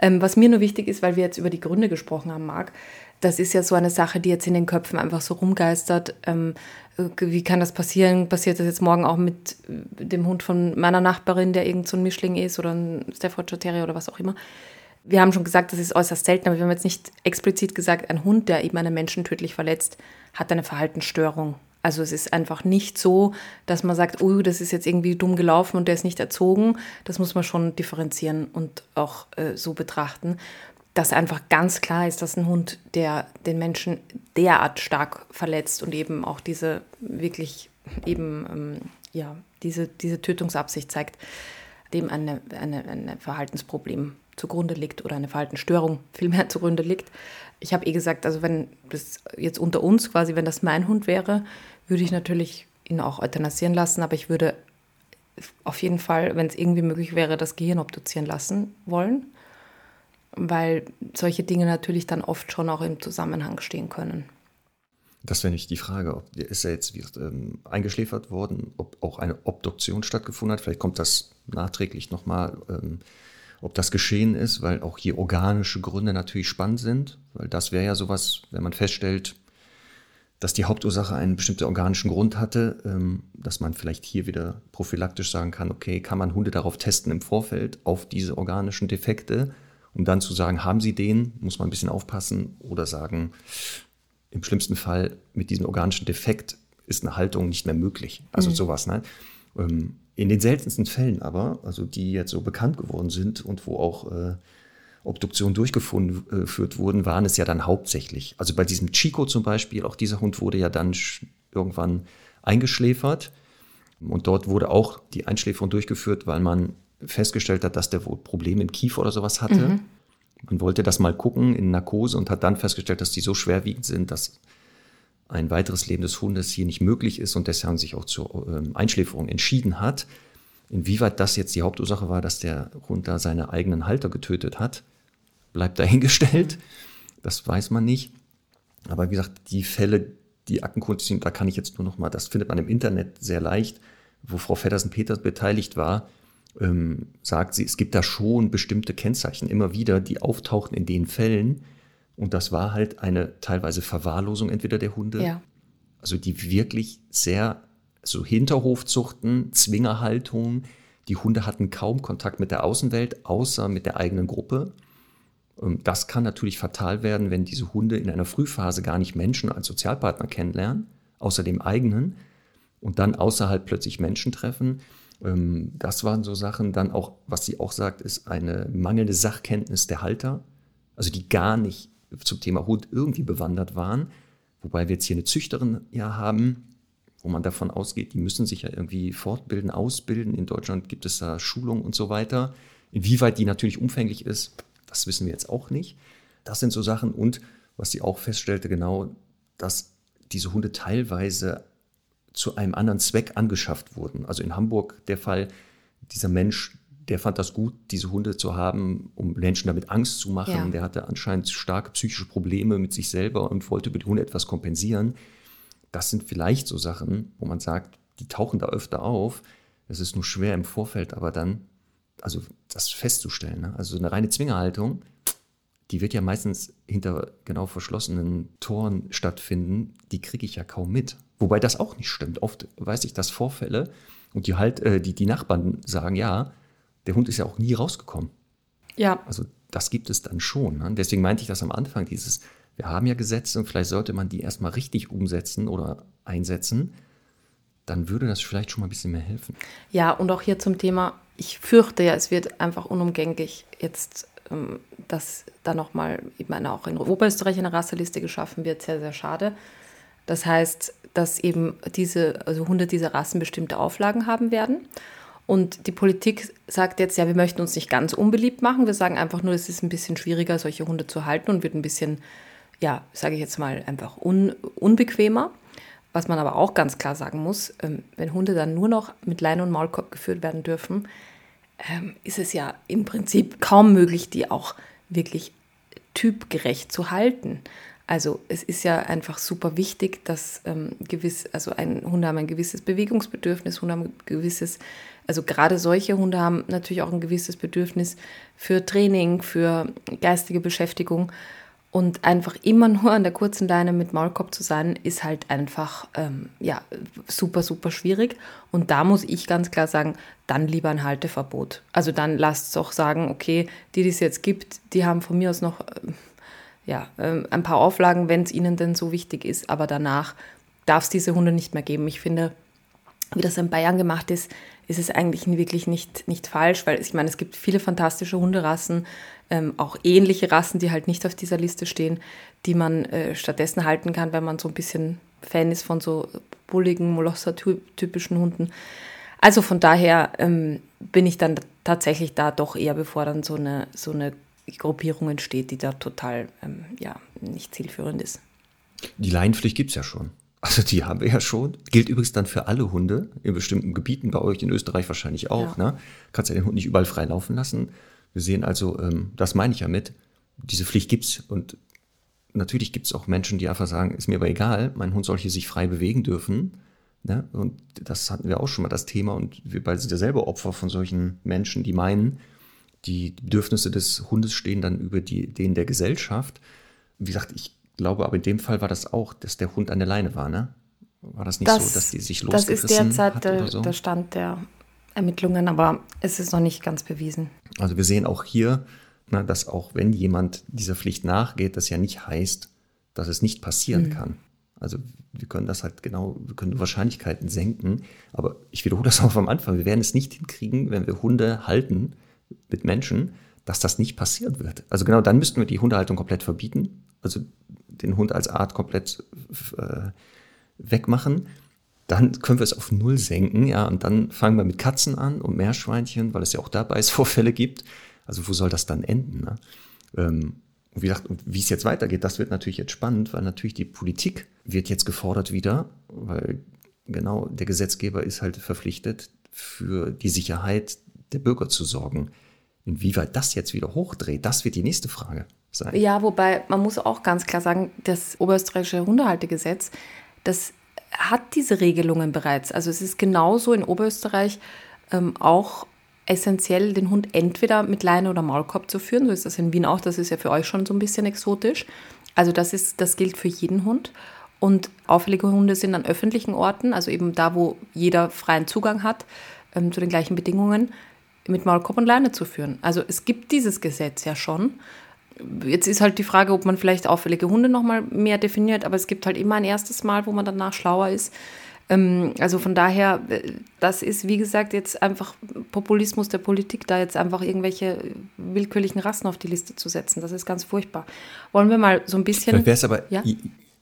Ähm, was mir nur wichtig ist, weil wir jetzt über die Gründe gesprochen haben, Marc, das ist ja so eine Sache, die jetzt in den Köpfen einfach so rumgeistert. Ähm, wie kann das passieren? Passiert das jetzt morgen auch mit dem Hund von meiner Nachbarin, der irgend so ein Mischling ist oder ein Staffordshire Terrier oder was auch immer? Wir haben schon gesagt, das ist äußerst selten, aber wir haben jetzt nicht explizit gesagt, ein Hund, der eben einen Menschen tödlich verletzt, hat eine Verhaltensstörung. Also es ist einfach nicht so, dass man sagt, oh, das ist jetzt irgendwie dumm gelaufen und der ist nicht erzogen. Das muss man schon differenzieren und auch äh, so betrachten dass einfach ganz klar ist, dass ein Hund, der den Menschen derart stark verletzt und eben auch diese wirklich eben ähm, ja diese, diese Tötungsabsicht zeigt, dem eine, eine, ein Verhaltensproblem zugrunde liegt oder eine Verhaltensstörung vielmehr zugrunde liegt. Ich habe eh gesagt, also wenn das jetzt unter uns quasi, wenn das mein Hund wäre, würde ich natürlich ihn auch euthanasieren lassen, aber ich würde auf jeden Fall, wenn es irgendwie möglich wäre, das Gehirn obduzieren lassen wollen weil solche Dinge natürlich dann oft schon auch im Zusammenhang stehen können. Das wäre nicht die Frage. Ob, ist er jetzt wird, ähm, eingeschläfert worden, ob auch eine Obduktion stattgefunden hat? Vielleicht kommt das nachträglich nochmal, ähm, ob das geschehen ist, weil auch hier organische Gründe natürlich spannend sind. Weil das wäre ja sowas, wenn man feststellt, dass die Hauptursache einen bestimmten organischen Grund hatte, ähm, dass man vielleicht hier wieder prophylaktisch sagen kann, okay, kann man Hunde darauf testen im Vorfeld, auf diese organischen Defekte? Um dann zu sagen, haben Sie den, muss man ein bisschen aufpassen oder sagen, im schlimmsten Fall mit diesem organischen Defekt ist eine Haltung nicht mehr möglich. Also mhm. sowas. Ne? Ähm, in den seltensten Fällen aber, also die jetzt so bekannt geworden sind und wo auch äh, Obduktionen durchgeführt äh, wurden, waren es ja dann hauptsächlich. Also bei diesem Chico zum Beispiel, auch dieser Hund wurde ja dann irgendwann eingeschläfert. Und dort wurde auch die Einschläferung durchgeführt, weil man festgestellt hat, dass der wohl Probleme im Kiefer oder sowas hatte. Mhm. Man wollte das mal gucken in Narkose und hat dann festgestellt, dass die so schwerwiegend sind, dass ein weiteres Leben des Hundes hier nicht möglich ist und deshalb sich auch zur ähm, Einschläferung entschieden hat. Inwieweit das jetzt die Hauptursache war, dass der Hund da seine eigenen Halter getötet hat, bleibt dahingestellt. Das weiß man nicht. Aber wie gesagt, die Fälle, die Aktenkunst sind, da kann ich jetzt nur noch mal, das findet man im Internet sehr leicht, wo Frau Feddersen-Peters beteiligt war, ähm, sagt sie, es gibt da schon bestimmte Kennzeichen immer wieder, die auftauchen in den Fällen. Und das war halt eine teilweise Verwahrlosung entweder der Hunde, ja. also die wirklich sehr so Hinterhofzuchten, Zwingerhaltung. Die Hunde hatten kaum Kontakt mit der Außenwelt, außer mit der eigenen Gruppe. Ähm, das kann natürlich fatal werden, wenn diese Hunde in einer Frühphase gar nicht Menschen als Sozialpartner kennenlernen, außer dem eigenen, und dann außerhalb plötzlich Menschen treffen. Ähm, das waren so Sachen. Dann auch, was sie auch sagt, ist eine mangelnde Sachkenntnis der Halter, also die gar nicht zum Thema Hund irgendwie bewandert waren. Wobei wir jetzt hier eine Züchterin ja haben, wo man davon ausgeht, die müssen sich ja irgendwie fortbilden, ausbilden. In Deutschland gibt es da Schulungen und so weiter. Inwieweit die natürlich umfänglich ist, das wissen wir jetzt auch nicht. Das sind so Sachen. Und was sie auch feststellte, genau, dass diese Hunde teilweise zu einem anderen Zweck angeschafft wurden. Also in Hamburg der Fall, dieser Mensch, der fand das gut, diese Hunde zu haben, um Menschen damit Angst zu machen. Ja. Der hatte anscheinend starke psychische Probleme mit sich selber und wollte über die Hunde etwas kompensieren. Das sind vielleicht so Sachen, wo man sagt, die tauchen da öfter auf. Es ist nur schwer im Vorfeld, aber dann, also das festzustellen. Ne? Also eine reine Zwingerhaltung, die wird ja meistens hinter genau verschlossenen Toren stattfinden, die kriege ich ja kaum mit. Wobei das auch nicht stimmt. Oft weiß ich, dass Vorfälle und die halt, äh, die, die Nachbarn sagen, ja, der Hund ist ja auch nie rausgekommen. Ja. Also das gibt es dann schon. Ne? Deswegen meinte ich das am Anfang, dieses, wir haben ja Gesetze und vielleicht sollte man die erstmal richtig umsetzen oder einsetzen. Dann würde das vielleicht schon mal ein bisschen mehr helfen. Ja, und auch hier zum Thema, ich fürchte ja, es wird einfach unumgänglich jetzt ähm, dass da nochmal eben eine, auch in Oberösterreich eine Rasseliste geschaffen wird, sehr, sehr schade. Das heißt, dass eben diese, also Hunde dieser Rassen bestimmte Auflagen haben werden. Und die Politik sagt jetzt, ja, wir möchten uns nicht ganz unbeliebt machen. Wir sagen einfach nur, es ist ein bisschen schwieriger, solche Hunde zu halten und wird ein bisschen, ja, sage ich jetzt mal, einfach un, unbequemer. Was man aber auch ganz klar sagen muss, ähm, wenn Hunde dann nur noch mit Leine und Maulkorb geführt werden dürfen, ähm, ist es ja im Prinzip kaum möglich, die auch wirklich typgerecht zu halten. Also es ist ja einfach super wichtig, dass ähm, gewiss, also ein, Hunde haben ein gewisses Bewegungsbedürfnis, Hunde haben ein gewisses, also gerade solche Hunde haben natürlich auch ein gewisses Bedürfnis für Training, für geistige Beschäftigung. Und einfach immer nur an der kurzen Leine mit Maulkorb zu sein, ist halt einfach ähm, ja, super, super schwierig. Und da muss ich ganz klar sagen, dann lieber ein Halteverbot. Also dann lasst es auch sagen, okay, die, die es jetzt gibt, die haben von mir aus noch äh, ja, äh, ein paar Auflagen, wenn es ihnen denn so wichtig ist. Aber danach darf es diese Hunde nicht mehr geben. Ich finde, wie das in Bayern gemacht ist, ist es eigentlich wirklich nicht, nicht falsch, weil ich meine, es gibt viele fantastische Hunderassen, ähm, auch ähnliche Rassen, die halt nicht auf dieser Liste stehen, die man äh, stattdessen halten kann, wenn man so ein bisschen Fan ist von so bulligen, Molosser-typischen Hunden. Also von daher ähm, bin ich dann tatsächlich da doch eher, bevor dann so eine, so eine Gruppierung entsteht, die da total ähm, ja, nicht zielführend ist. Die Leinenpflicht gibt es ja schon. Also die haben wir ja schon. Gilt übrigens dann für alle Hunde in bestimmten Gebieten, bei euch in Österreich wahrscheinlich auch. Ja. Ne? Kannst ja den Hund nicht überall frei laufen lassen. Wir sehen also, ähm, das meine ich ja mit, diese Pflicht gibt's und natürlich gibt es auch Menschen, die einfach sagen, ist mir aber egal, mein Hund soll hier sich frei bewegen dürfen. Ne? Und das hatten wir auch schon mal das Thema und wir beide sind ja selber Opfer von solchen Menschen, die meinen, die Bedürfnisse des Hundes stehen dann über die, denen der Gesellschaft. Wie gesagt, ich glaube, aber in dem Fall war das auch, dass der Hund an der Leine war, ne? War das nicht das, so, dass die sich losgerissen Das ist derzeit der, so? der Stand der Ermittlungen, aber es ist noch nicht ganz bewiesen. Also wir sehen auch hier, na, dass auch wenn jemand dieser Pflicht nachgeht, das ja nicht heißt, dass es nicht passieren mhm. kann. Also wir können das halt genau, wir können Wahrscheinlichkeiten senken, aber ich wiederhole das auch am Anfang, wir werden es nicht hinkriegen, wenn wir Hunde halten mit Menschen, dass das nicht passieren wird. Also genau dann müssten wir die Hundehaltung komplett verbieten, also den Hund als Art komplett äh, wegmachen. Dann können wir es auf Null senken, ja, und dann fangen wir mit Katzen an und Meerschweinchen, weil es ja auch da Beißvorfälle gibt. Also wo soll das dann enden? Ne? Ähm, und wie gesagt, wie es jetzt weitergeht, das wird natürlich jetzt spannend, weil natürlich die Politik wird jetzt gefordert wieder, weil genau der Gesetzgeber ist halt verpflichtet, für die Sicherheit der Bürger zu sorgen. Inwieweit das jetzt wieder hochdreht, das wird die nächste Frage sein. Ja, wobei man muss auch ganz klar sagen, das oberösterreichische Hundehaltegesetz, das hat diese Regelungen bereits. Also es ist genauso in Oberösterreich ähm, auch essentiell, den Hund entweder mit Leine oder Maulkorb zu führen. So ist das in Wien auch. Das ist ja für euch schon so ein bisschen exotisch. Also das ist, das gilt für jeden Hund. Und auffällige Hunde sind an öffentlichen Orten, also eben da, wo jeder freien Zugang hat ähm, zu den gleichen Bedingungen, mit Maulkorb und Leine zu führen. Also es gibt dieses Gesetz ja schon. Jetzt ist halt die Frage, ob man vielleicht auffällige Hunde nochmal mehr definiert, aber es gibt halt immer ein erstes Mal, wo man danach schlauer ist. Ähm, also von daher, äh, das ist wie gesagt jetzt einfach Populismus der Politik, da jetzt einfach irgendwelche willkürlichen Rassen auf die Liste zu setzen. Das ist ganz furchtbar. Wollen wir mal so ein bisschen. Vielleicht wäre es aber, ja?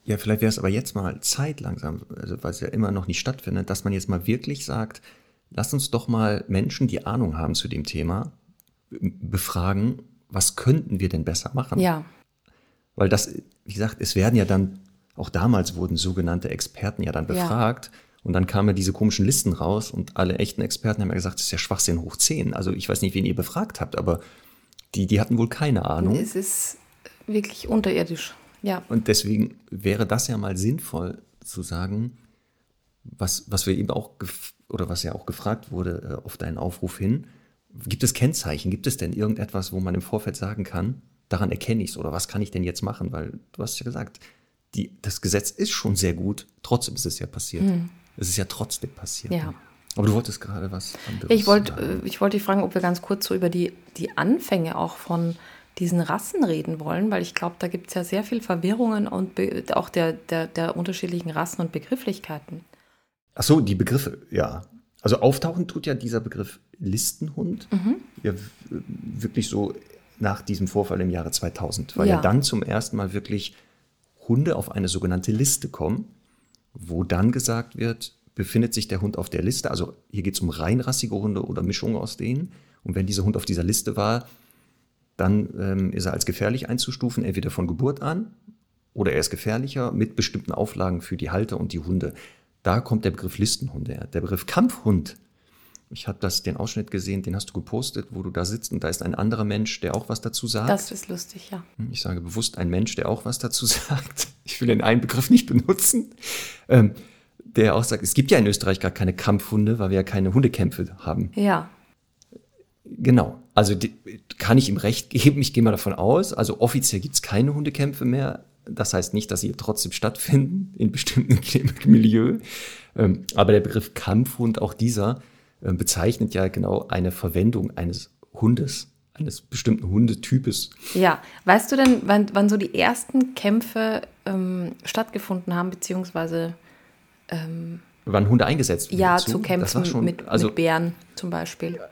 ja, vielleicht wäre es aber jetzt mal Zeit langsam, also weil es ja immer noch nicht stattfindet, dass man jetzt mal wirklich sagt, lass uns doch mal Menschen, die Ahnung haben zu dem Thema, befragen, was könnten wir denn besser machen? Ja. Weil das, wie gesagt, es werden ja dann, auch damals wurden sogenannte Experten ja dann befragt. Ja. Und dann kamen ja diese komischen Listen raus und alle echten Experten haben ja gesagt, das ist ja Schwachsinn hoch 10. Also ich weiß nicht, wen ihr befragt habt, aber die, die hatten wohl keine Ahnung. Es ist wirklich unterirdisch, ja. Und deswegen wäre das ja mal sinnvoll zu sagen, was, was wir eben auch, oder was ja auch gefragt wurde äh, auf deinen Aufruf hin, Gibt es Kennzeichen? Gibt es denn irgendetwas, wo man im Vorfeld sagen kann, daran erkenne ich es oder was kann ich denn jetzt machen? Weil du hast ja gesagt, die, das Gesetz ist schon sehr gut, trotzdem ist es ja passiert. Mhm. Es ist ja trotzdem passiert. Ja. Aber du wolltest gerade was anderes Ich wollte äh, ich wollte dich fragen, ob wir ganz kurz so über die, die Anfänge auch von diesen Rassen reden wollen, weil ich glaube, da gibt es ja sehr viel Verwirrungen und auch der, der, der unterschiedlichen Rassen und Begrifflichkeiten. Ach so, die Begriffe, ja. Also auftauchen tut ja dieser Begriff Listenhund mhm. ja wirklich so nach diesem Vorfall im Jahre 2000, weil ja. ja dann zum ersten Mal wirklich Hunde auf eine sogenannte Liste kommen, wo dann gesagt wird, befindet sich der Hund auf der Liste. Also hier geht es um reinrassige Hunde oder Mischungen aus denen. Und wenn dieser Hund auf dieser Liste war, dann ähm, ist er als gefährlich einzustufen, entweder von Geburt an oder er ist gefährlicher mit bestimmten Auflagen für die Halter und die Hunde. Da kommt der Begriff Listenhunde her. Der Begriff Kampfhund, ich habe das den Ausschnitt gesehen, den hast du gepostet, wo du da sitzt und da ist ein anderer Mensch, der auch was dazu sagt. Das ist lustig, ja. Hm, ich sage bewusst ein Mensch, der auch was dazu sagt. Ich will den einen Begriff nicht benutzen. Ähm, der auch sagt, es gibt ja in Österreich gar keine Kampfhunde, weil wir ja keine Hundekämpfe haben. Ja. Genau. Also die, kann ich ihm recht geben, ich gehe mal davon aus. Also offiziell gibt es keine Hundekämpfe mehr. Das heißt nicht, dass sie trotzdem stattfinden in bestimmten Milieu. Ähm, aber der Begriff Kampfhund, auch dieser, äh, bezeichnet ja genau eine Verwendung eines Hundes, eines bestimmten Hundetypes. Ja, weißt du denn, wann, wann so die ersten Kämpfe ähm, stattgefunden haben, beziehungsweise ähm, wann Hunde eingesetzt wurden? Ja, zu, zu Kämpfen schon, mit, also, mit Bären zum Beispiel. Ja,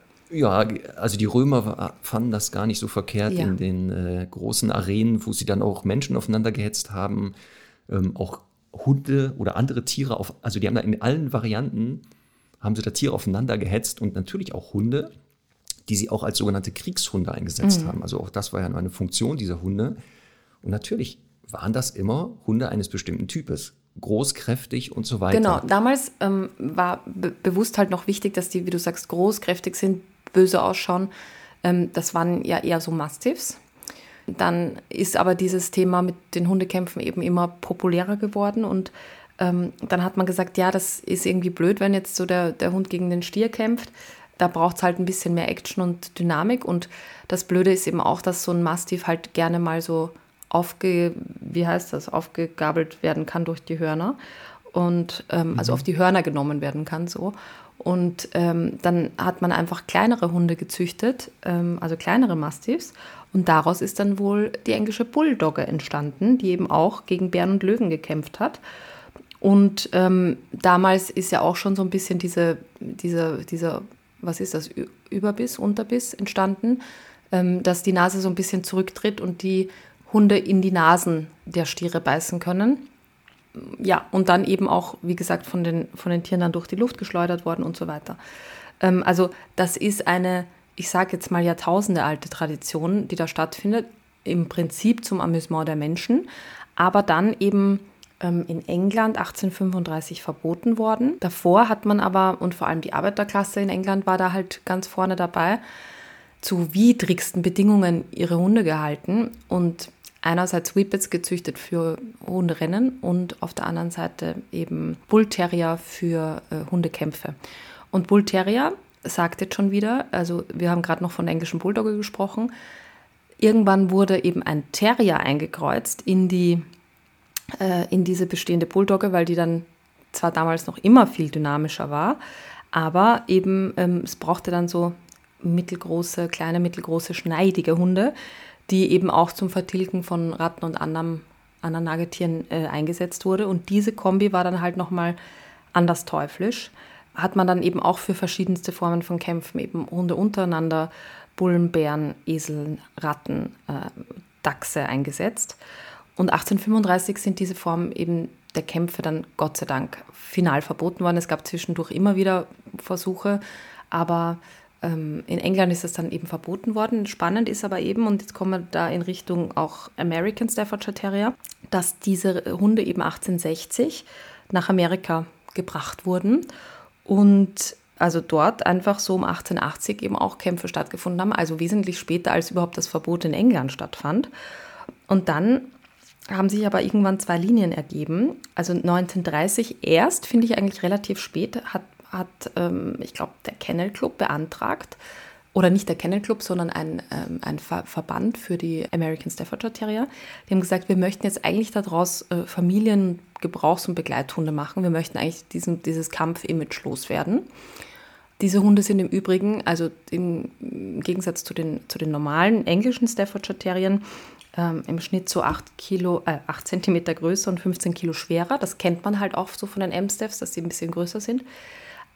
also die Römer fanden das gar nicht so verkehrt ja. in den äh, großen Arenen, wo sie dann auch Menschen aufeinander gehetzt haben, ähm, auch Hunde oder andere Tiere auf, also die haben da in allen Varianten haben sie da Tiere aufeinander gehetzt und natürlich auch Hunde, die sie auch als sogenannte Kriegshunde eingesetzt mhm. haben. Also auch das war ja eine Funktion dieser Hunde. Und natürlich waren das immer Hunde eines bestimmten Types. Groß, kräftig und so weiter. Genau, damals ähm, war be bewusst halt noch wichtig, dass die, wie du sagst, groß, kräftig sind, böse ausschauen. Ähm, das waren ja eher so Mastiffs. Dann ist aber dieses Thema mit den Hundekämpfen eben immer populärer geworden und ähm, dann hat man gesagt, ja, das ist irgendwie blöd, wenn jetzt so der, der Hund gegen den Stier kämpft. Da braucht es halt ein bisschen mehr Action und Dynamik. Und das Blöde ist eben auch, dass so ein Mastiff halt gerne mal so aufge, wie heißt das, aufgegabelt werden kann durch die Hörner. Und ähm, mhm. also auf die Hörner genommen werden kann so. Und ähm, dann hat man einfach kleinere Hunde gezüchtet, ähm, also kleinere Mastiffs. Und daraus ist dann wohl die englische Bulldogge entstanden, die eben auch gegen Bären und Löwen gekämpft hat. Und ähm, damals ist ja auch schon so ein bisschen diese, diese, dieser, was ist das, Überbiss, Unterbiss entstanden, ähm, dass die Nase so ein bisschen zurücktritt und die Hunde in die Nasen der Stiere beißen können. Ja, und dann eben auch, wie gesagt, von den, von den Tieren dann durch die Luft geschleudert worden und so weiter. Ähm, also das ist eine, ich sage jetzt mal Jahrtausende alte Tradition, die da stattfindet, im Prinzip zum Amüsement der Menschen, aber dann eben ähm, in England 1835 verboten worden. Davor hat man aber, und vor allem die Arbeiterklasse in England war da halt ganz vorne dabei, zu widrigsten Bedingungen ihre Hunde gehalten und einerseits Whippets gezüchtet für Hunderennen und auf der anderen Seite eben Bullterrier für äh, Hundekämpfe. Und Bullterrier sagt jetzt schon wieder, also wir haben gerade noch von der englischen Bulldogge gesprochen, irgendwann wurde eben ein Terrier eingekreuzt in die äh, in diese bestehende Bulldogge, weil die dann zwar damals noch immer viel dynamischer war, aber eben ähm, es brauchte dann so mittelgroße, kleine, mittelgroße, schneidige Hunde, die eben auch zum Vertilgen von Ratten und anderen, anderen Nagetieren äh, eingesetzt wurde. Und diese Kombi war dann halt nochmal anders teuflisch. Hat man dann eben auch für verschiedenste Formen von Kämpfen, eben Hunde untereinander, Bullen, Bären, Esel, Ratten, äh, Dachse eingesetzt. Und 1835 sind diese Formen eben der Kämpfe dann Gott sei Dank final verboten worden. Es gab zwischendurch immer wieder Versuche, aber in England ist es dann eben verboten worden. Spannend ist aber eben, und jetzt kommen wir da in Richtung auch American Staffordshire Terrier, dass diese Hunde eben 1860 nach Amerika gebracht wurden und also dort einfach so um 1880 eben auch Kämpfe stattgefunden haben, also wesentlich später als überhaupt das Verbot in England stattfand. Und dann haben sich aber irgendwann zwei Linien ergeben. Also 1930 erst, finde ich eigentlich relativ spät, hat, hat ähm, ich glaube, der Kennel Club beantragt oder nicht der Kennel Club, sondern ein, ähm, ein Ver Verband für die American Staffordshire Terrier. Die haben gesagt, wir möchten jetzt eigentlich daraus äh, Familien, Gebrauchs- und Begleithunde machen. Wir möchten eigentlich diesen, dieses Kampf-Image loswerden. Diese Hunde sind im Übrigen, also im Gegensatz zu den, zu den normalen englischen Staffordshire Terriern, ähm, im Schnitt so 8 Kilo, äh, 8 Zentimeter größer und 15 Kilo schwerer. Das kennt man halt auch so von den M-Staffs, dass sie ein bisschen größer sind.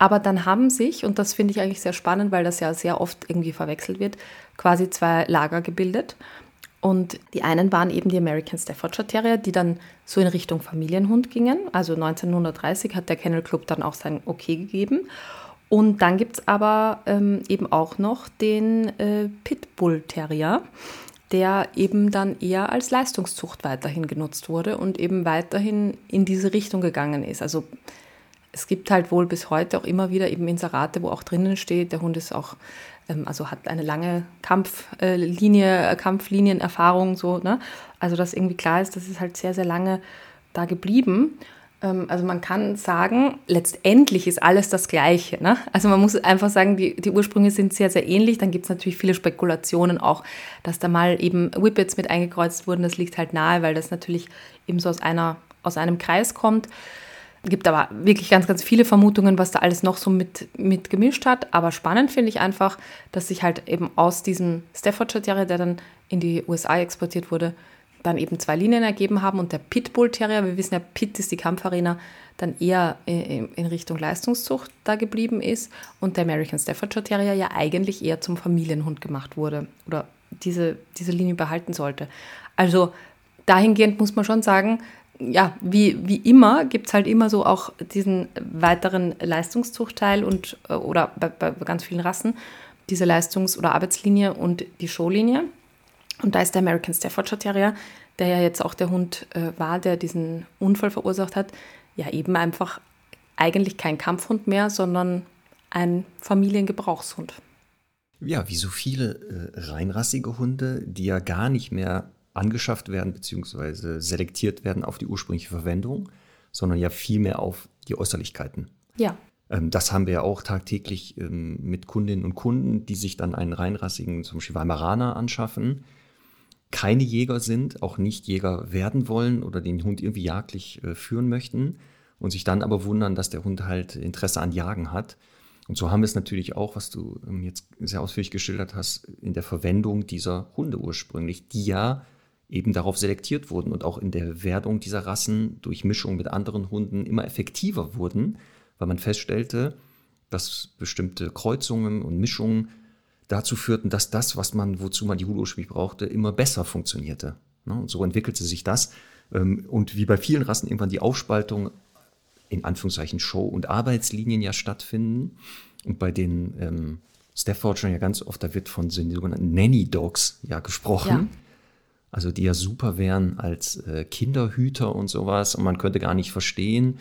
Aber dann haben sich, und das finde ich eigentlich sehr spannend, weil das ja sehr oft irgendwie verwechselt wird, quasi zwei Lager gebildet. Und die einen waren eben die American Staffordshire Terrier, die dann so in Richtung Familienhund gingen. Also 1930 hat der Kennel Club dann auch sein Okay gegeben. Und dann gibt es aber ähm, eben auch noch den äh, Pitbull Terrier, der eben dann eher als Leistungszucht weiterhin genutzt wurde und eben weiterhin in diese Richtung gegangen ist. Also es gibt halt wohl bis heute auch immer wieder eben Inserate, wo auch drinnen steht, der Hund ist auch, ähm, also hat eine lange Kampflinie, äh, Kampflinienerfahrung, so, ne? Also, dass irgendwie klar ist, das ist halt sehr, sehr lange da geblieben. Ähm, also man kann sagen, letztendlich ist alles das Gleiche. Ne? Also man muss einfach sagen, die, die Ursprünge sind sehr, sehr ähnlich. Dann gibt es natürlich viele Spekulationen auch, dass da mal eben Whippets mit eingekreuzt wurden. Das liegt halt nahe, weil das natürlich eben so aus, einer, aus einem Kreis kommt gibt aber wirklich ganz, ganz viele Vermutungen, was da alles noch so mit, mit gemischt hat. Aber spannend finde ich einfach, dass sich halt eben aus diesem Staffordshire Terrier, der dann in die USA exportiert wurde, dann eben zwei Linien ergeben haben und der Pitbull Terrier, wir wissen ja, Pit ist die Kampfarena, dann eher in Richtung Leistungszucht da geblieben ist und der American Staffordshire Terrier ja eigentlich eher zum Familienhund gemacht wurde oder diese, diese Linie behalten sollte. Also dahingehend muss man schon sagen, ja, wie, wie immer gibt es halt immer so auch diesen weiteren Leistungszuchtteil und äh, oder bei, bei ganz vielen Rassen diese Leistungs- oder Arbeitslinie und die Showlinie. Und da ist der American Staffordshire Terrier, der ja jetzt auch der Hund äh, war, der diesen Unfall verursacht hat, ja eben einfach eigentlich kein Kampfhund mehr, sondern ein Familiengebrauchshund. Ja, wie so viele äh, reinrassige Hunde, die ja gar nicht mehr angeschafft werden bzw. selektiert werden auf die ursprüngliche Verwendung, sondern ja vielmehr auf die Äußerlichkeiten. Ja. Ähm, das haben wir ja auch tagtäglich ähm, mit Kundinnen und Kunden, die sich dann einen reinrassigen, zum Beispiel Weimaraner anschaffen, keine Jäger sind, auch nicht Jäger werden wollen oder den Hund irgendwie jagdlich äh, führen möchten und sich dann aber wundern, dass der Hund halt Interesse an Jagen hat. Und so haben wir es natürlich auch, was du ähm, jetzt sehr ausführlich geschildert hast, in der Verwendung dieser Hunde ursprünglich, die ja eben darauf selektiert wurden und auch in der Werdung dieser Rassen durch Mischung mit anderen Hunden immer effektiver wurden, weil man feststellte, dass bestimmte Kreuzungen und Mischungen dazu führten, dass das, was man, wozu man die Hunde ursprünglich brauchte, immer besser funktionierte. Ne? Und so entwickelte sich das. Ähm, und wie bei vielen Rassen irgendwann die Aufspaltung in Anführungszeichen Show- und Arbeitslinien ja stattfinden. Und bei den ähm, Staffordshire ja ganz oft, da wird von den sogenannten Nanny Dogs ja gesprochen. Ja also die ja super wären als äh, Kinderhüter und sowas. Und man könnte gar nicht verstehen,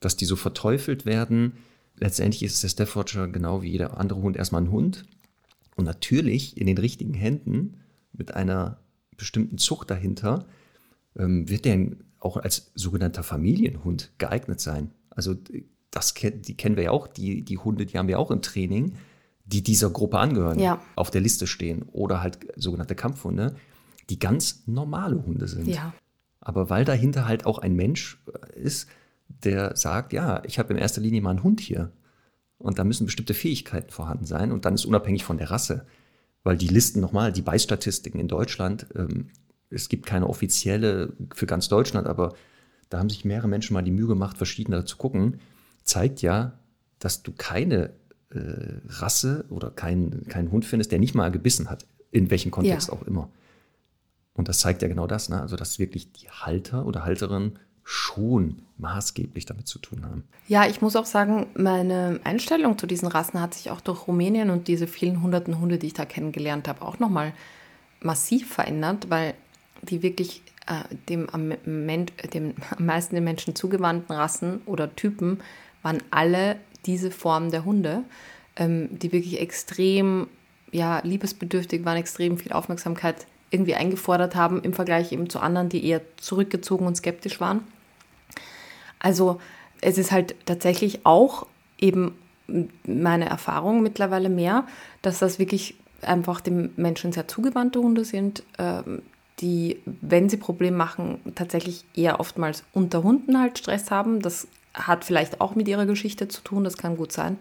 dass die so verteufelt werden. Letztendlich ist der Staffordshire genau wie jeder andere Hund erstmal ein Hund. Und natürlich in den richtigen Händen mit einer bestimmten Zucht dahinter ähm, wird der auch als sogenannter Familienhund geeignet sein. Also das die kennen wir ja auch, die, die Hunde, die haben wir auch im Training, die dieser Gruppe angehören, ja. auf der Liste stehen oder halt sogenannte Kampfhunde die ganz normale Hunde sind. Ja. Aber weil dahinter halt auch ein Mensch äh, ist, der sagt, ja, ich habe in erster Linie mal einen Hund hier. Und da müssen bestimmte Fähigkeiten vorhanden sein. Und dann ist unabhängig von der Rasse. Weil die Listen nochmal, die Beißstatistiken in Deutschland, ähm, es gibt keine offizielle für ganz Deutschland, aber da haben sich mehrere Menschen mal die Mühe gemacht, verschiedene zu gucken, zeigt ja, dass du keine äh, Rasse oder keinen kein Hund findest, der nicht mal gebissen hat, in welchem Kontext ja. auch immer. Und das zeigt ja genau das, ne? also dass wirklich die Halter oder Halterinnen schon maßgeblich damit zu tun haben. Ja, ich muss auch sagen, meine Einstellung zu diesen Rassen hat sich auch durch Rumänien und diese vielen hunderten Hunde, die ich da kennengelernt habe, auch nochmal massiv verändert, weil die wirklich äh, dem, am, dem am meisten den Menschen zugewandten Rassen oder Typen waren alle diese Formen der Hunde, ähm, die wirklich extrem ja, liebesbedürftig waren, extrem viel Aufmerksamkeit irgendwie eingefordert haben im Vergleich eben zu anderen, die eher zurückgezogen und skeptisch waren. Also es ist halt tatsächlich auch eben meine Erfahrung mittlerweile mehr, dass das wirklich einfach dem Menschen sehr zugewandte Hunde sind, ähm, die, wenn sie Probleme machen, tatsächlich eher oftmals unter Hunden halt Stress haben. Das hat vielleicht auch mit ihrer Geschichte zu tun, das kann gut sein.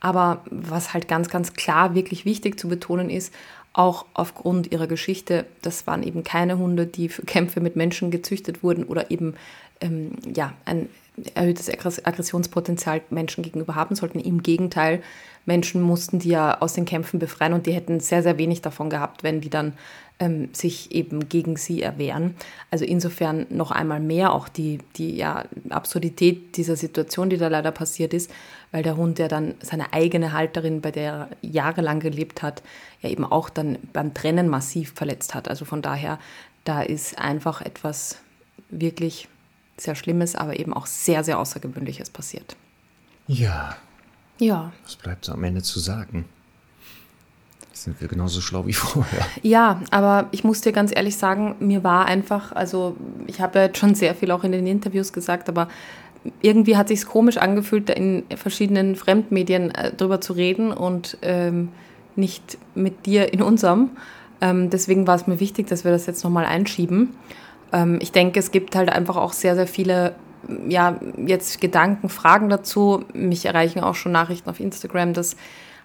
Aber was halt ganz, ganz klar wirklich wichtig zu betonen ist, auch aufgrund ihrer Geschichte, das waren eben keine Hunde, die für Kämpfe mit Menschen gezüchtet wurden oder eben ähm, ja, ein erhöhtes Aggressionspotenzial Menschen gegenüber haben sollten. Im Gegenteil, Menschen mussten die ja aus den Kämpfen befreien und die hätten sehr, sehr wenig davon gehabt, wenn die dann ähm, sich eben gegen sie erwehren. Also insofern noch einmal mehr auch die, die ja, Absurdität dieser Situation, die da leider passiert ist, weil der Hund, der dann seine eigene Halterin, bei der er jahrelang gelebt hat, ja eben auch dann beim Trennen massiv verletzt hat. Also von daher, da ist einfach etwas wirklich sehr Schlimmes, aber eben auch sehr, sehr Außergewöhnliches passiert. Ja. Ja. Was bleibt so am Ende zu sagen? Sind wir genauso schlau wie vorher? Ja, aber ich muss dir ganz ehrlich sagen, mir war einfach, also ich habe ja schon sehr viel auch in den Interviews gesagt, aber irgendwie hat sich komisch angefühlt, in verschiedenen Fremdmedien äh, darüber zu reden und ähm, nicht mit dir in unserem. Ähm, deswegen war es mir wichtig, dass wir das jetzt nochmal einschieben. Ähm, ich denke, es gibt halt einfach auch sehr, sehr viele ja, jetzt Gedanken, Fragen dazu. Mich erreichen auch schon Nachrichten auf Instagram, dass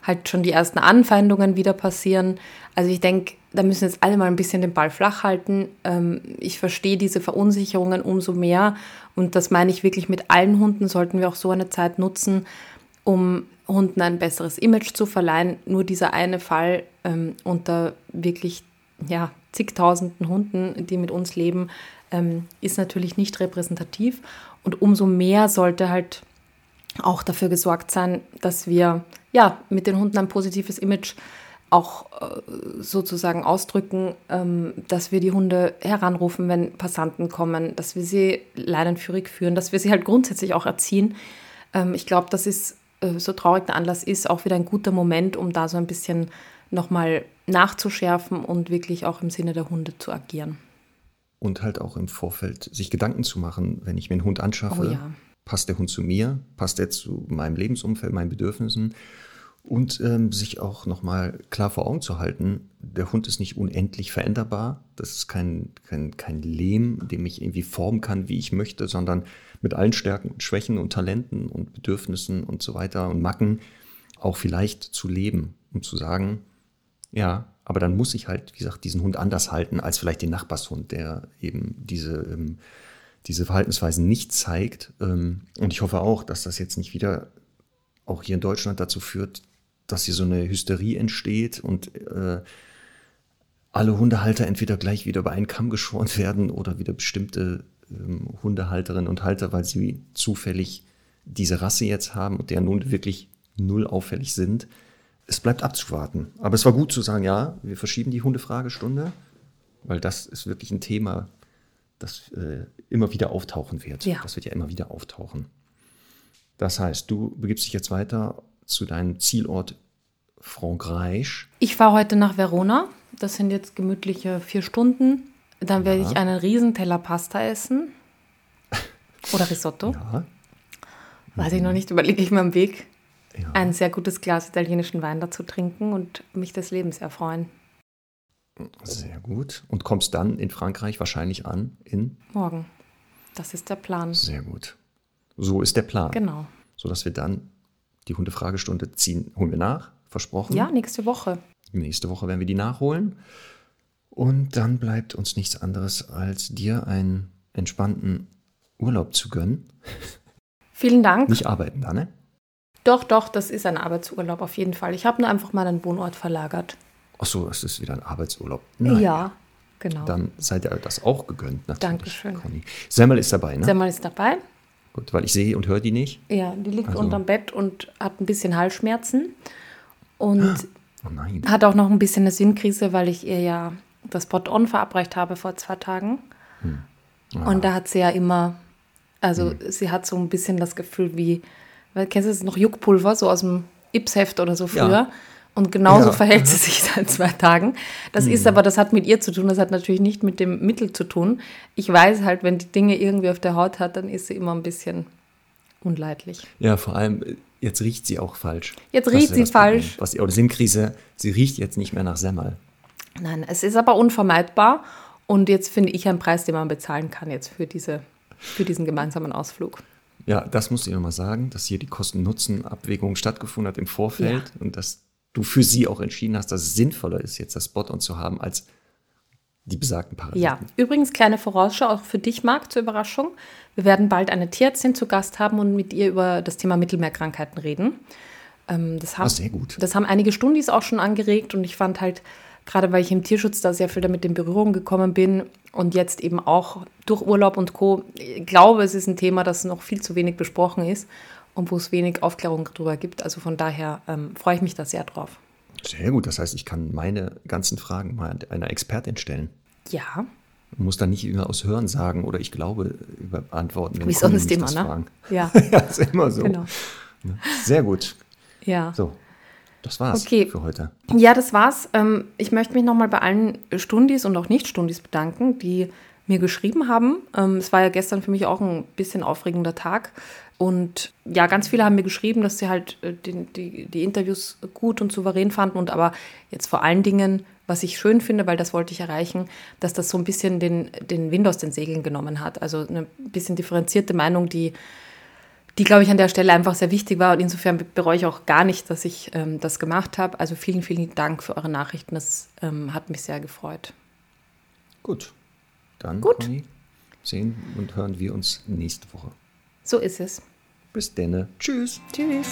halt schon die ersten Anfeindungen wieder passieren. Also ich denke, da müssen jetzt alle mal ein bisschen den Ball flach halten. Ähm, ich verstehe diese Verunsicherungen umso mehr und das meine ich wirklich mit allen Hunden, sollten wir auch so eine Zeit nutzen, um Hunden ein besseres Image zu verleihen. Nur dieser eine Fall ähm, unter wirklich ja, zigtausenden Hunden, die mit uns leben, ähm, ist natürlich nicht repräsentativ. Und umso mehr sollte halt auch dafür gesorgt sein, dass wir ja mit den Hunden ein positives Image auch äh, sozusagen ausdrücken, ähm, dass wir die Hunde heranrufen, wenn Passanten kommen, dass wir sie leinenführig führen, dass wir sie halt grundsätzlich auch erziehen. Ähm, ich glaube, das ist, äh, so traurig der Anlass ist, auch wieder ein guter Moment, um da so ein bisschen nochmal nachzuschärfen und wirklich auch im Sinne der Hunde zu agieren. Und halt auch im Vorfeld sich Gedanken zu machen, wenn ich mir einen Hund anschaffe, oh ja. Passt der Hund zu mir, passt er zu meinem Lebensumfeld, meinen Bedürfnissen und ähm, sich auch nochmal klar vor Augen zu halten, der Hund ist nicht unendlich veränderbar. Das ist kein, kein, kein Lehm, dem ich irgendwie formen kann, wie ich möchte, sondern mit allen Stärken und Schwächen und Talenten und Bedürfnissen und so weiter und Macken auch vielleicht zu leben und zu sagen, ja, aber dann muss ich halt, wie gesagt, diesen Hund anders halten als vielleicht den Nachbarshund, der eben diese, ähm, diese Verhaltensweisen nicht zeigt. Ähm, und ich hoffe auch, dass das jetzt nicht wieder auch hier in Deutschland dazu führt, dass hier so eine Hysterie entsteht und äh, alle Hundehalter entweder gleich wieder über einen Kamm geschoren werden oder wieder bestimmte ähm, Hundehalterinnen und Halter, weil sie zufällig diese Rasse jetzt haben und der nun wirklich null auffällig sind. Es bleibt abzuwarten. Aber es war gut zu sagen, ja, wir verschieben die Hundefragestunde, weil das ist wirklich ein Thema, das äh, immer wieder auftauchen wird. Ja. Das wird ja immer wieder auftauchen. Das heißt, du begibst dich jetzt weiter zu deinem Zielort Frankreich. Ich fahre heute nach Verona. Das sind jetzt gemütliche vier Stunden. Dann ja. werde ich einen Riesenteller Pasta essen. Oder Risotto. Ja. Weiß ich noch nicht, überlege ich mir am Weg. Ja. Ein sehr gutes Glas italienischen Wein dazu trinken und mich des Lebens erfreuen. Sehr gut. Und kommst dann in Frankreich wahrscheinlich an in? Morgen. Das ist der Plan. Sehr gut. So ist der Plan. Genau. Sodass wir dann die Hundefragestunde ziehen, holen wir nach, versprochen. Ja, nächste Woche. Nächste Woche werden wir die nachholen. Und dann bleibt uns nichts anderes, als dir einen entspannten Urlaub zu gönnen. Vielen Dank. Nicht arbeiten da, ne? Doch, doch, das ist ein Arbeitsurlaub auf jeden Fall. Ich habe nur einfach mal einen Wohnort verlagert. Ach so, es ist wieder ein Arbeitsurlaub. Nein. Ja, genau. Dann seid ihr das auch gegönnt, natürlich. Dankeschön. Conny. Semmel ist dabei, ne? Semmel ist dabei. Gut, weil ich sehe und höre die nicht. Ja, die liegt also. unterm Bett und hat ein bisschen Halsschmerzen. Und oh hat auch noch ein bisschen eine Sinnkrise, weil ich ihr ja das Spot-On verabreicht habe vor zwei Tagen. Hm. Ah. Und da hat sie ja immer, also hm. sie hat so ein bisschen das Gefühl wie, weil, kennst du das noch Juckpulver, so aus dem Ips-Heft oder so früher? Ja. Und genauso ja. verhält sie sich seit zwei Tagen. Das mhm. ist aber, das hat mit ihr zu tun, das hat natürlich nicht mit dem Mittel zu tun. Ich weiß halt, wenn die Dinge irgendwie auf der Haut hat, dann ist sie immer ein bisschen unleidlich. Ja, vor allem, jetzt riecht sie auch falsch. Jetzt riecht ja sie das Problem. falsch. Was, oder Sinnkrise, sie riecht jetzt nicht mehr nach Semmel. Nein, es ist aber unvermeidbar. Und jetzt finde ich einen Preis, den man bezahlen kann jetzt für, diese, für diesen gemeinsamen Ausflug. Ja, das musst du ihr nochmal sagen, dass hier die Kosten-Nutzen-Abwägung stattgefunden hat im Vorfeld und dass du für sie auch entschieden hast, dass es sinnvoller ist, jetzt das Spot-on zu haben, als die besagten Parasiten. Ja, übrigens kleine Vorausschau auch für dich, Marc, zur Überraschung. Wir werden bald eine Tierärztin zu Gast haben und mit ihr über das Thema Mittelmeerkrankheiten reden. Ähm, das, haben, Ah, sehr gut. das haben einige Stundis auch schon angeregt und ich fand halt, gerade weil ich im Tierschutz da sehr viel damit in Berührung gekommen bin und jetzt eben auch durch Urlaub und Co. Ich glaube, es ist ein Thema, das noch viel zu wenig besprochen ist und wo es wenig Aufklärung darüber gibt. Also von daher ähm, freue ich mich da sehr drauf. Sehr gut, das heißt, ich kann meine ganzen Fragen mal einer Expertin stellen. Ja, muss dann nicht immer aus Hören sagen oder ich glaube über beantworten. wenn wie sonst immer, ne? fragen. Ja, ja, ist immer so. genau. Sehr gut. Ja. So, das war's Okay. für heute. Ja, das war's. Ähm, ich möchte mich nochmal bei allen Stundis und auch Nicht-Stundis bedanken, die mir geschrieben haben. Ähm, es war ja gestern für mich auch ein bisschen aufregender Tag. Und ja, ganz viele haben mir geschrieben, dass sie halt äh, den, die, die Interviews gut und souverän fanden und aber jetzt vor allen Dingen, was ich schön finde, weil das wollte ich erreichen, dass das so ein bisschen den, den Wind aus den Segeln genommen hat. Also eine bisschen differenzierte Meinung, die die, glaube ich, an der Stelle einfach sehr wichtig war. Und insofern bereue ich auch gar nicht, dass ich ähm, das gemacht habe. Also vielen, vielen Dank für eure Nachrichten. Das ähm, hat mich sehr gefreut. Gut. Dann, Gut. Conny, sehen und hören wir uns nächste Woche. So ist es. Bis denne. Tschüss. Tschüss.